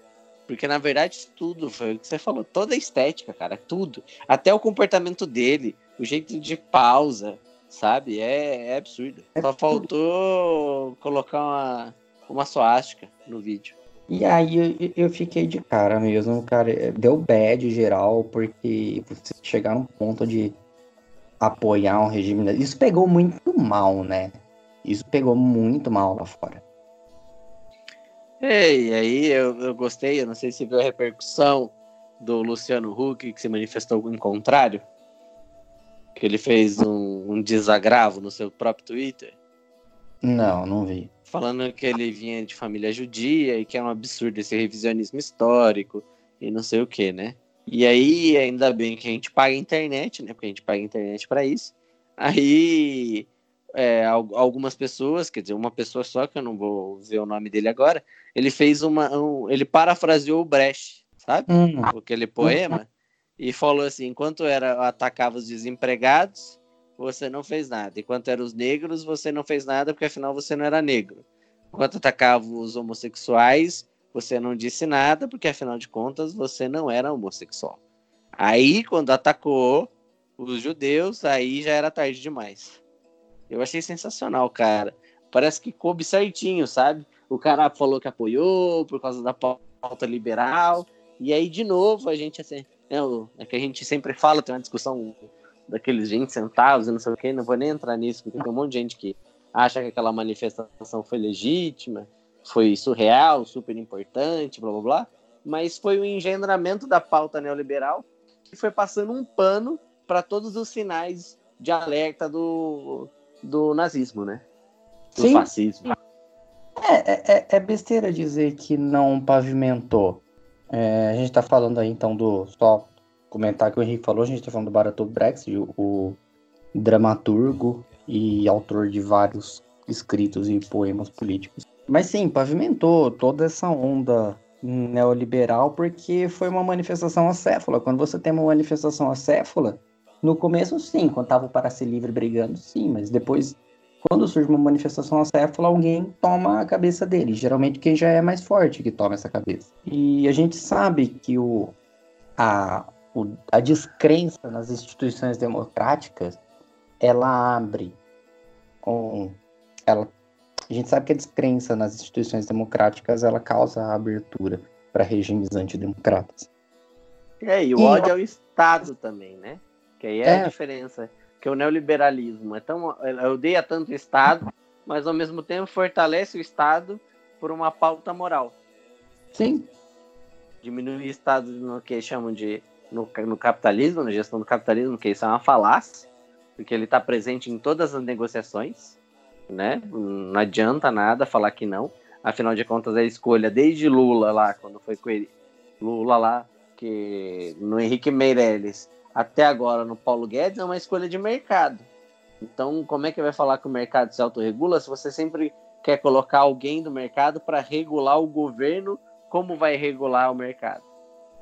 Porque, na verdade, tudo, foi o que você falou, toda a estética, cara, tudo. Até o comportamento dele, o jeito de pausa, sabe? É, é absurdo. É Só faltou colocar uma, uma suástica no vídeo. E aí eu, eu fiquei de cara mesmo, cara. Deu bad geral, porque você chegar num ponto de apoiar um regime. Isso pegou muito mal, né? Isso pegou muito mal lá fora. É, E aí eu, eu gostei, eu não sei se viu a repercussão do Luciano Huck, que se manifestou em contrário. Que ele fez um, um desagravo no seu próprio Twitter. Não, não vi. Falando que ele vinha de família judia e que é um absurdo esse revisionismo histórico e não sei o que, né? E aí, ainda bem que a gente paga a internet, né? Porque a gente paga a internet para isso. Aí, é, al- algumas pessoas, quer dizer, uma pessoa só, que eu não vou ver o nome dele agora, ele fez uma. um- ele parafraseou o Brecht, sabe? Hum, aquele poema, e falou assim: enquanto era atacava os desempregados, você não fez nada. Enquanto eram os negros, você não fez nada, porque afinal você não era negro. Enquanto atacava os homossexuais, você não disse nada, porque afinal de contas você não era homossexual. Aí, quando atacou os judeus, aí já era tarde demais. Eu achei sensacional, cara. Parece que coube certinho, sabe? O cara falou que apoiou por causa da pauta liberal. E aí, de novo, a gente assim. É, que a gente sempre fala, tem uma discussão daqueles 20 centavos e não sei o que, não vou nem entrar nisso, porque tem um monte de gente que acha que aquela manifestação foi legítima, foi surreal, super importante, blá blá blá, mas foi o engendramento da pauta neoliberal que foi passando um pano para todos os sinais de alerta do, do nazismo, né? Do Sim. fascismo. É, é, é- é besteira dizer que não pavimentou. É, a gente tá falando aí então do. Só comentar que o Henrique falou, a gente tá falando do Baratolt Brecht, o, dramaturgo e autor de vários escritos e poemas políticos. Mas sim, pavimentou toda essa onda neoliberal porque foi uma manifestação acéfala. Quando você tem uma manifestação acéfala, no começo sim, quando tava o Para Ser Livre brigando, sim, mas depois quando surge uma manifestação acéfala, alguém toma a cabeça dele. Geralmente quem já é mais forte que toma essa cabeça. E a gente sabe que o, a, o- a descrença nas instituições democráticas, ela abre um, ela, a gente sabe que a descrença nas instituições democráticas, ela causa a abertura para regimes antidemocratas. É, e o E- ódio ao Estado também, né? Que aí é, É. a diferença. Que o neoliberalismo é tão. ela odeia tanto o Estado, mas ao mesmo tempo fortalece o Estado por uma pauta moral. Sim, Diminuir o Estado no que chamam de. No, no capitalismo, na gestão do capitalismo, que isso é uma falácia, porque ele está presente em todas as negociações, né? Não adianta nada falar que não. Afinal de contas, a escolha desde Lula lá, quando foi com ele, Lula lá, que no Henrique Meirelles, até agora no Paulo Guedes, é uma escolha de mercado. Então, como é que vai falar que o mercado se autorregula se você sempre quer colocar alguém do mercado para regular o governo como vai regular o mercado?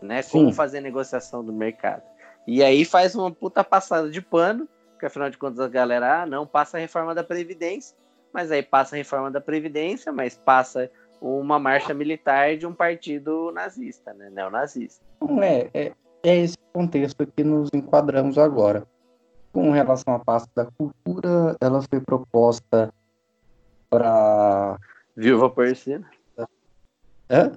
Né? Como Sim. fazer negociação do mercado. E aí faz uma puta passada de pano, porque afinal de contas a galera, ah, não, passa a reforma da Previdência, mas aí passa a reforma da Previdência, mas passa uma marcha militar de um partido nazista, né? Neonazista. Então, é, é, é esse contexto que nos enquadramos agora. Com relação à pasta da cultura, ela foi proposta para Viúva Porcina. a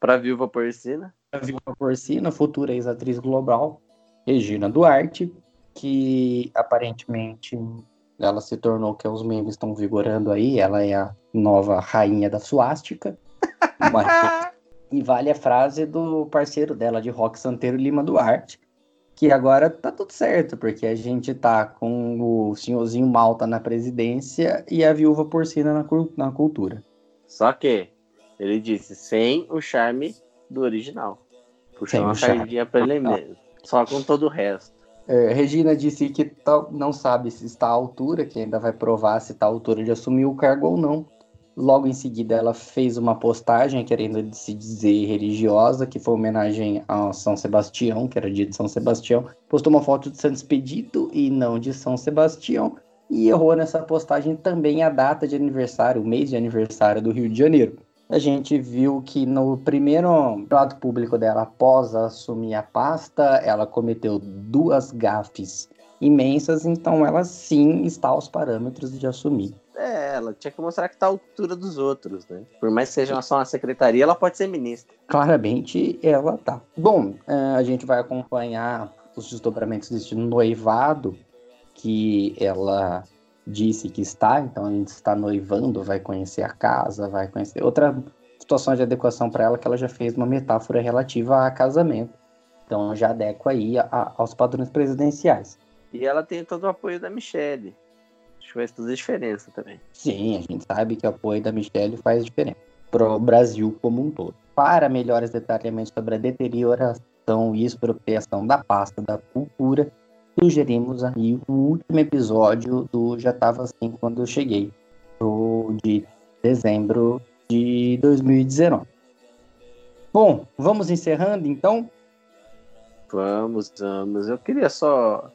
Para Viúva Porcina. Viúva Porcina, futura ex-atriz global, Regina Duarte, que aparentemente ela se tornou, que os memes estão vigorando aí, ela é a nova rainha da suástica. Uma- E vale a frase do parceiro dela de rock, Santeiro Lima Duarte, que agora tá tudo certo, porque a gente tá com o senhorzinho Malta na presidência e a viúva porcina na, na cultura. Só que ele disse sem o charme do original. Sem uma sardinha pra ele mesmo. Só com todo o resto. É, Regina disse que tal- não sabe se está à altura, que ainda vai provar se está à altura de assumir o cargo ou não. Logo em seguida, ela fez uma postagem querendo se dizer religiosa, que foi homenagem a São Sebastião, que era dia de São Sebastião. Postou uma foto de Santo Expedito e não de São Sebastião. E errou nessa postagem também a data de aniversário, o mês de aniversário do Rio de Janeiro. A gente viu que no primeiro lado público dela, após assumir a pasta, ela cometeu duas gafes imensas, então ela sim está aos parâmetros de assumir. É, ela tinha que mostrar que tá à altura dos outros, né? Por mais que seja só uma secretaria, ela pode ser ministra. Claramente ela tá. Bom, eh, a gente vai acompanhar os desdobramentos deste noivado que ela disse que está, então a gente está noivando, vai conhecer a casa, vai conhecer outra situação de adequação para ela que ela já fez uma metáfora relativa a casamento. Então já adequa aí a- a- aos padrões presidenciais. E ela tem todo o apoio da Michelle. Acho que faz toda a diferença também. Sim, a gente sabe que o apoio da Michelle faz diferença para o Brasil como um todo. Para melhores detalhamentos sobre a deterioração e expropriação da pasta da cultura, sugerimos aí o último episódio do Já Tava Assim Quando Eu Cheguei, do, de dezembro de 2019. Bom, vamos encerrando então. Vamos, vamos. Eu queria só,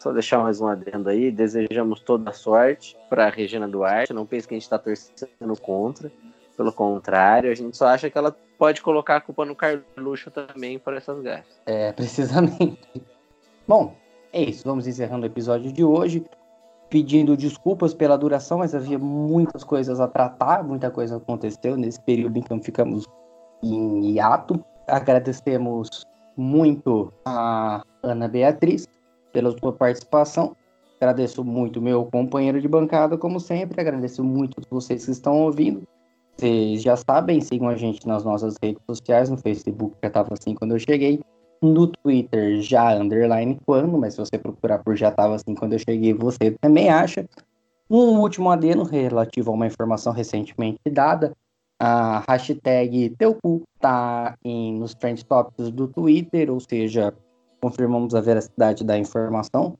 só deixar mais um adendo aí. Desejamos toda a sorte para Regina Duarte. Não pense que a gente está torcendo contra. Pelo contrário, a gente só acha que ela pode colocar a culpa no Carluxo também por essas gafas. É, precisamente. Bom, é isso. Vamos encerrando o episódio de hoje. Pedindo desculpas pela duração, mas havia muitas coisas a tratar, muita coisa aconteceu nesse período em que ficamos em hiato. Agradecemos muito a Ana Beatriz pela sua participação. Agradeço muito meu companheiro de bancada, como sempre. Agradeço muito vocês que estão ouvindo. Vocês já sabem, sigam a gente nas nossas redes sociais, no Facebook, já estava assim quando eu cheguei, No Twitter, já underline quando, mas se você procurar por já tava assim quando eu cheguei, você também acha. Um último adeno relativo a uma informação recentemente dada. A hashtag Teucu tá em, nos trend topics do Twitter, ou seja, confirmamos a veracidade da informação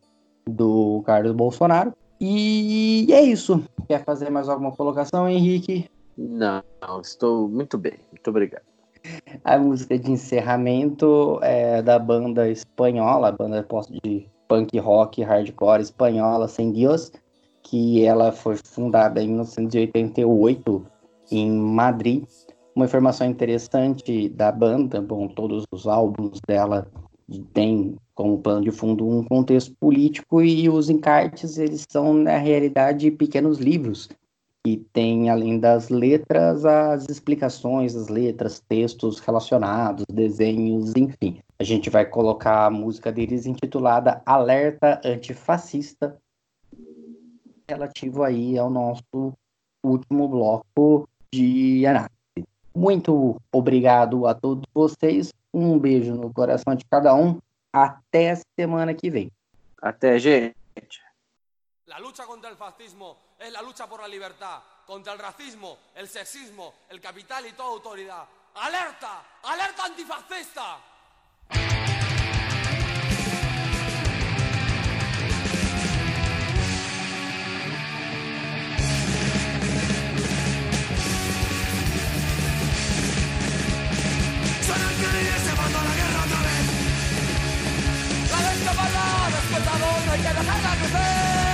do Carlos Bolsonaro. E é isso. Quer fazer mais alguma colocação, Henrique? Não, estou muito bem. Muito obrigado. A música de encerramento é da banda espanhola, banda de punk rock hardcore espanhola Sem Dios, que ela foi fundada em 1988 em Madrid. Uma informação interessante da banda, bom, todos os álbuns dela têm como plano de fundo um contexto político e os encartes eles são na realidade pequenos livros que tem além das letras as explicações das letras, textos relacionados, desenhos, enfim. A gente vai colocar a música deles intitulada Alerta Antifascista relativo aí ao nosso último bloco de análise. Muito obrigado a todos vocês. Um beijo no coração de cada um. Até semana que vem. Até, gente. La lucha contra el fascismo es la lucha por la libertad. Contra el racismo, el sexismo, el capital y toda autoridad. ¡Alerta! ¡Alerta antifascista! Hay que dejarla crecer.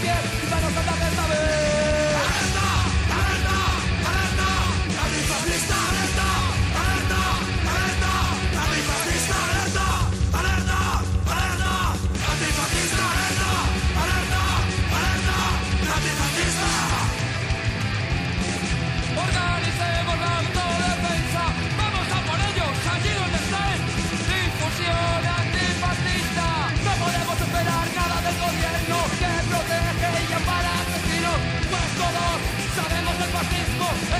los y para los andares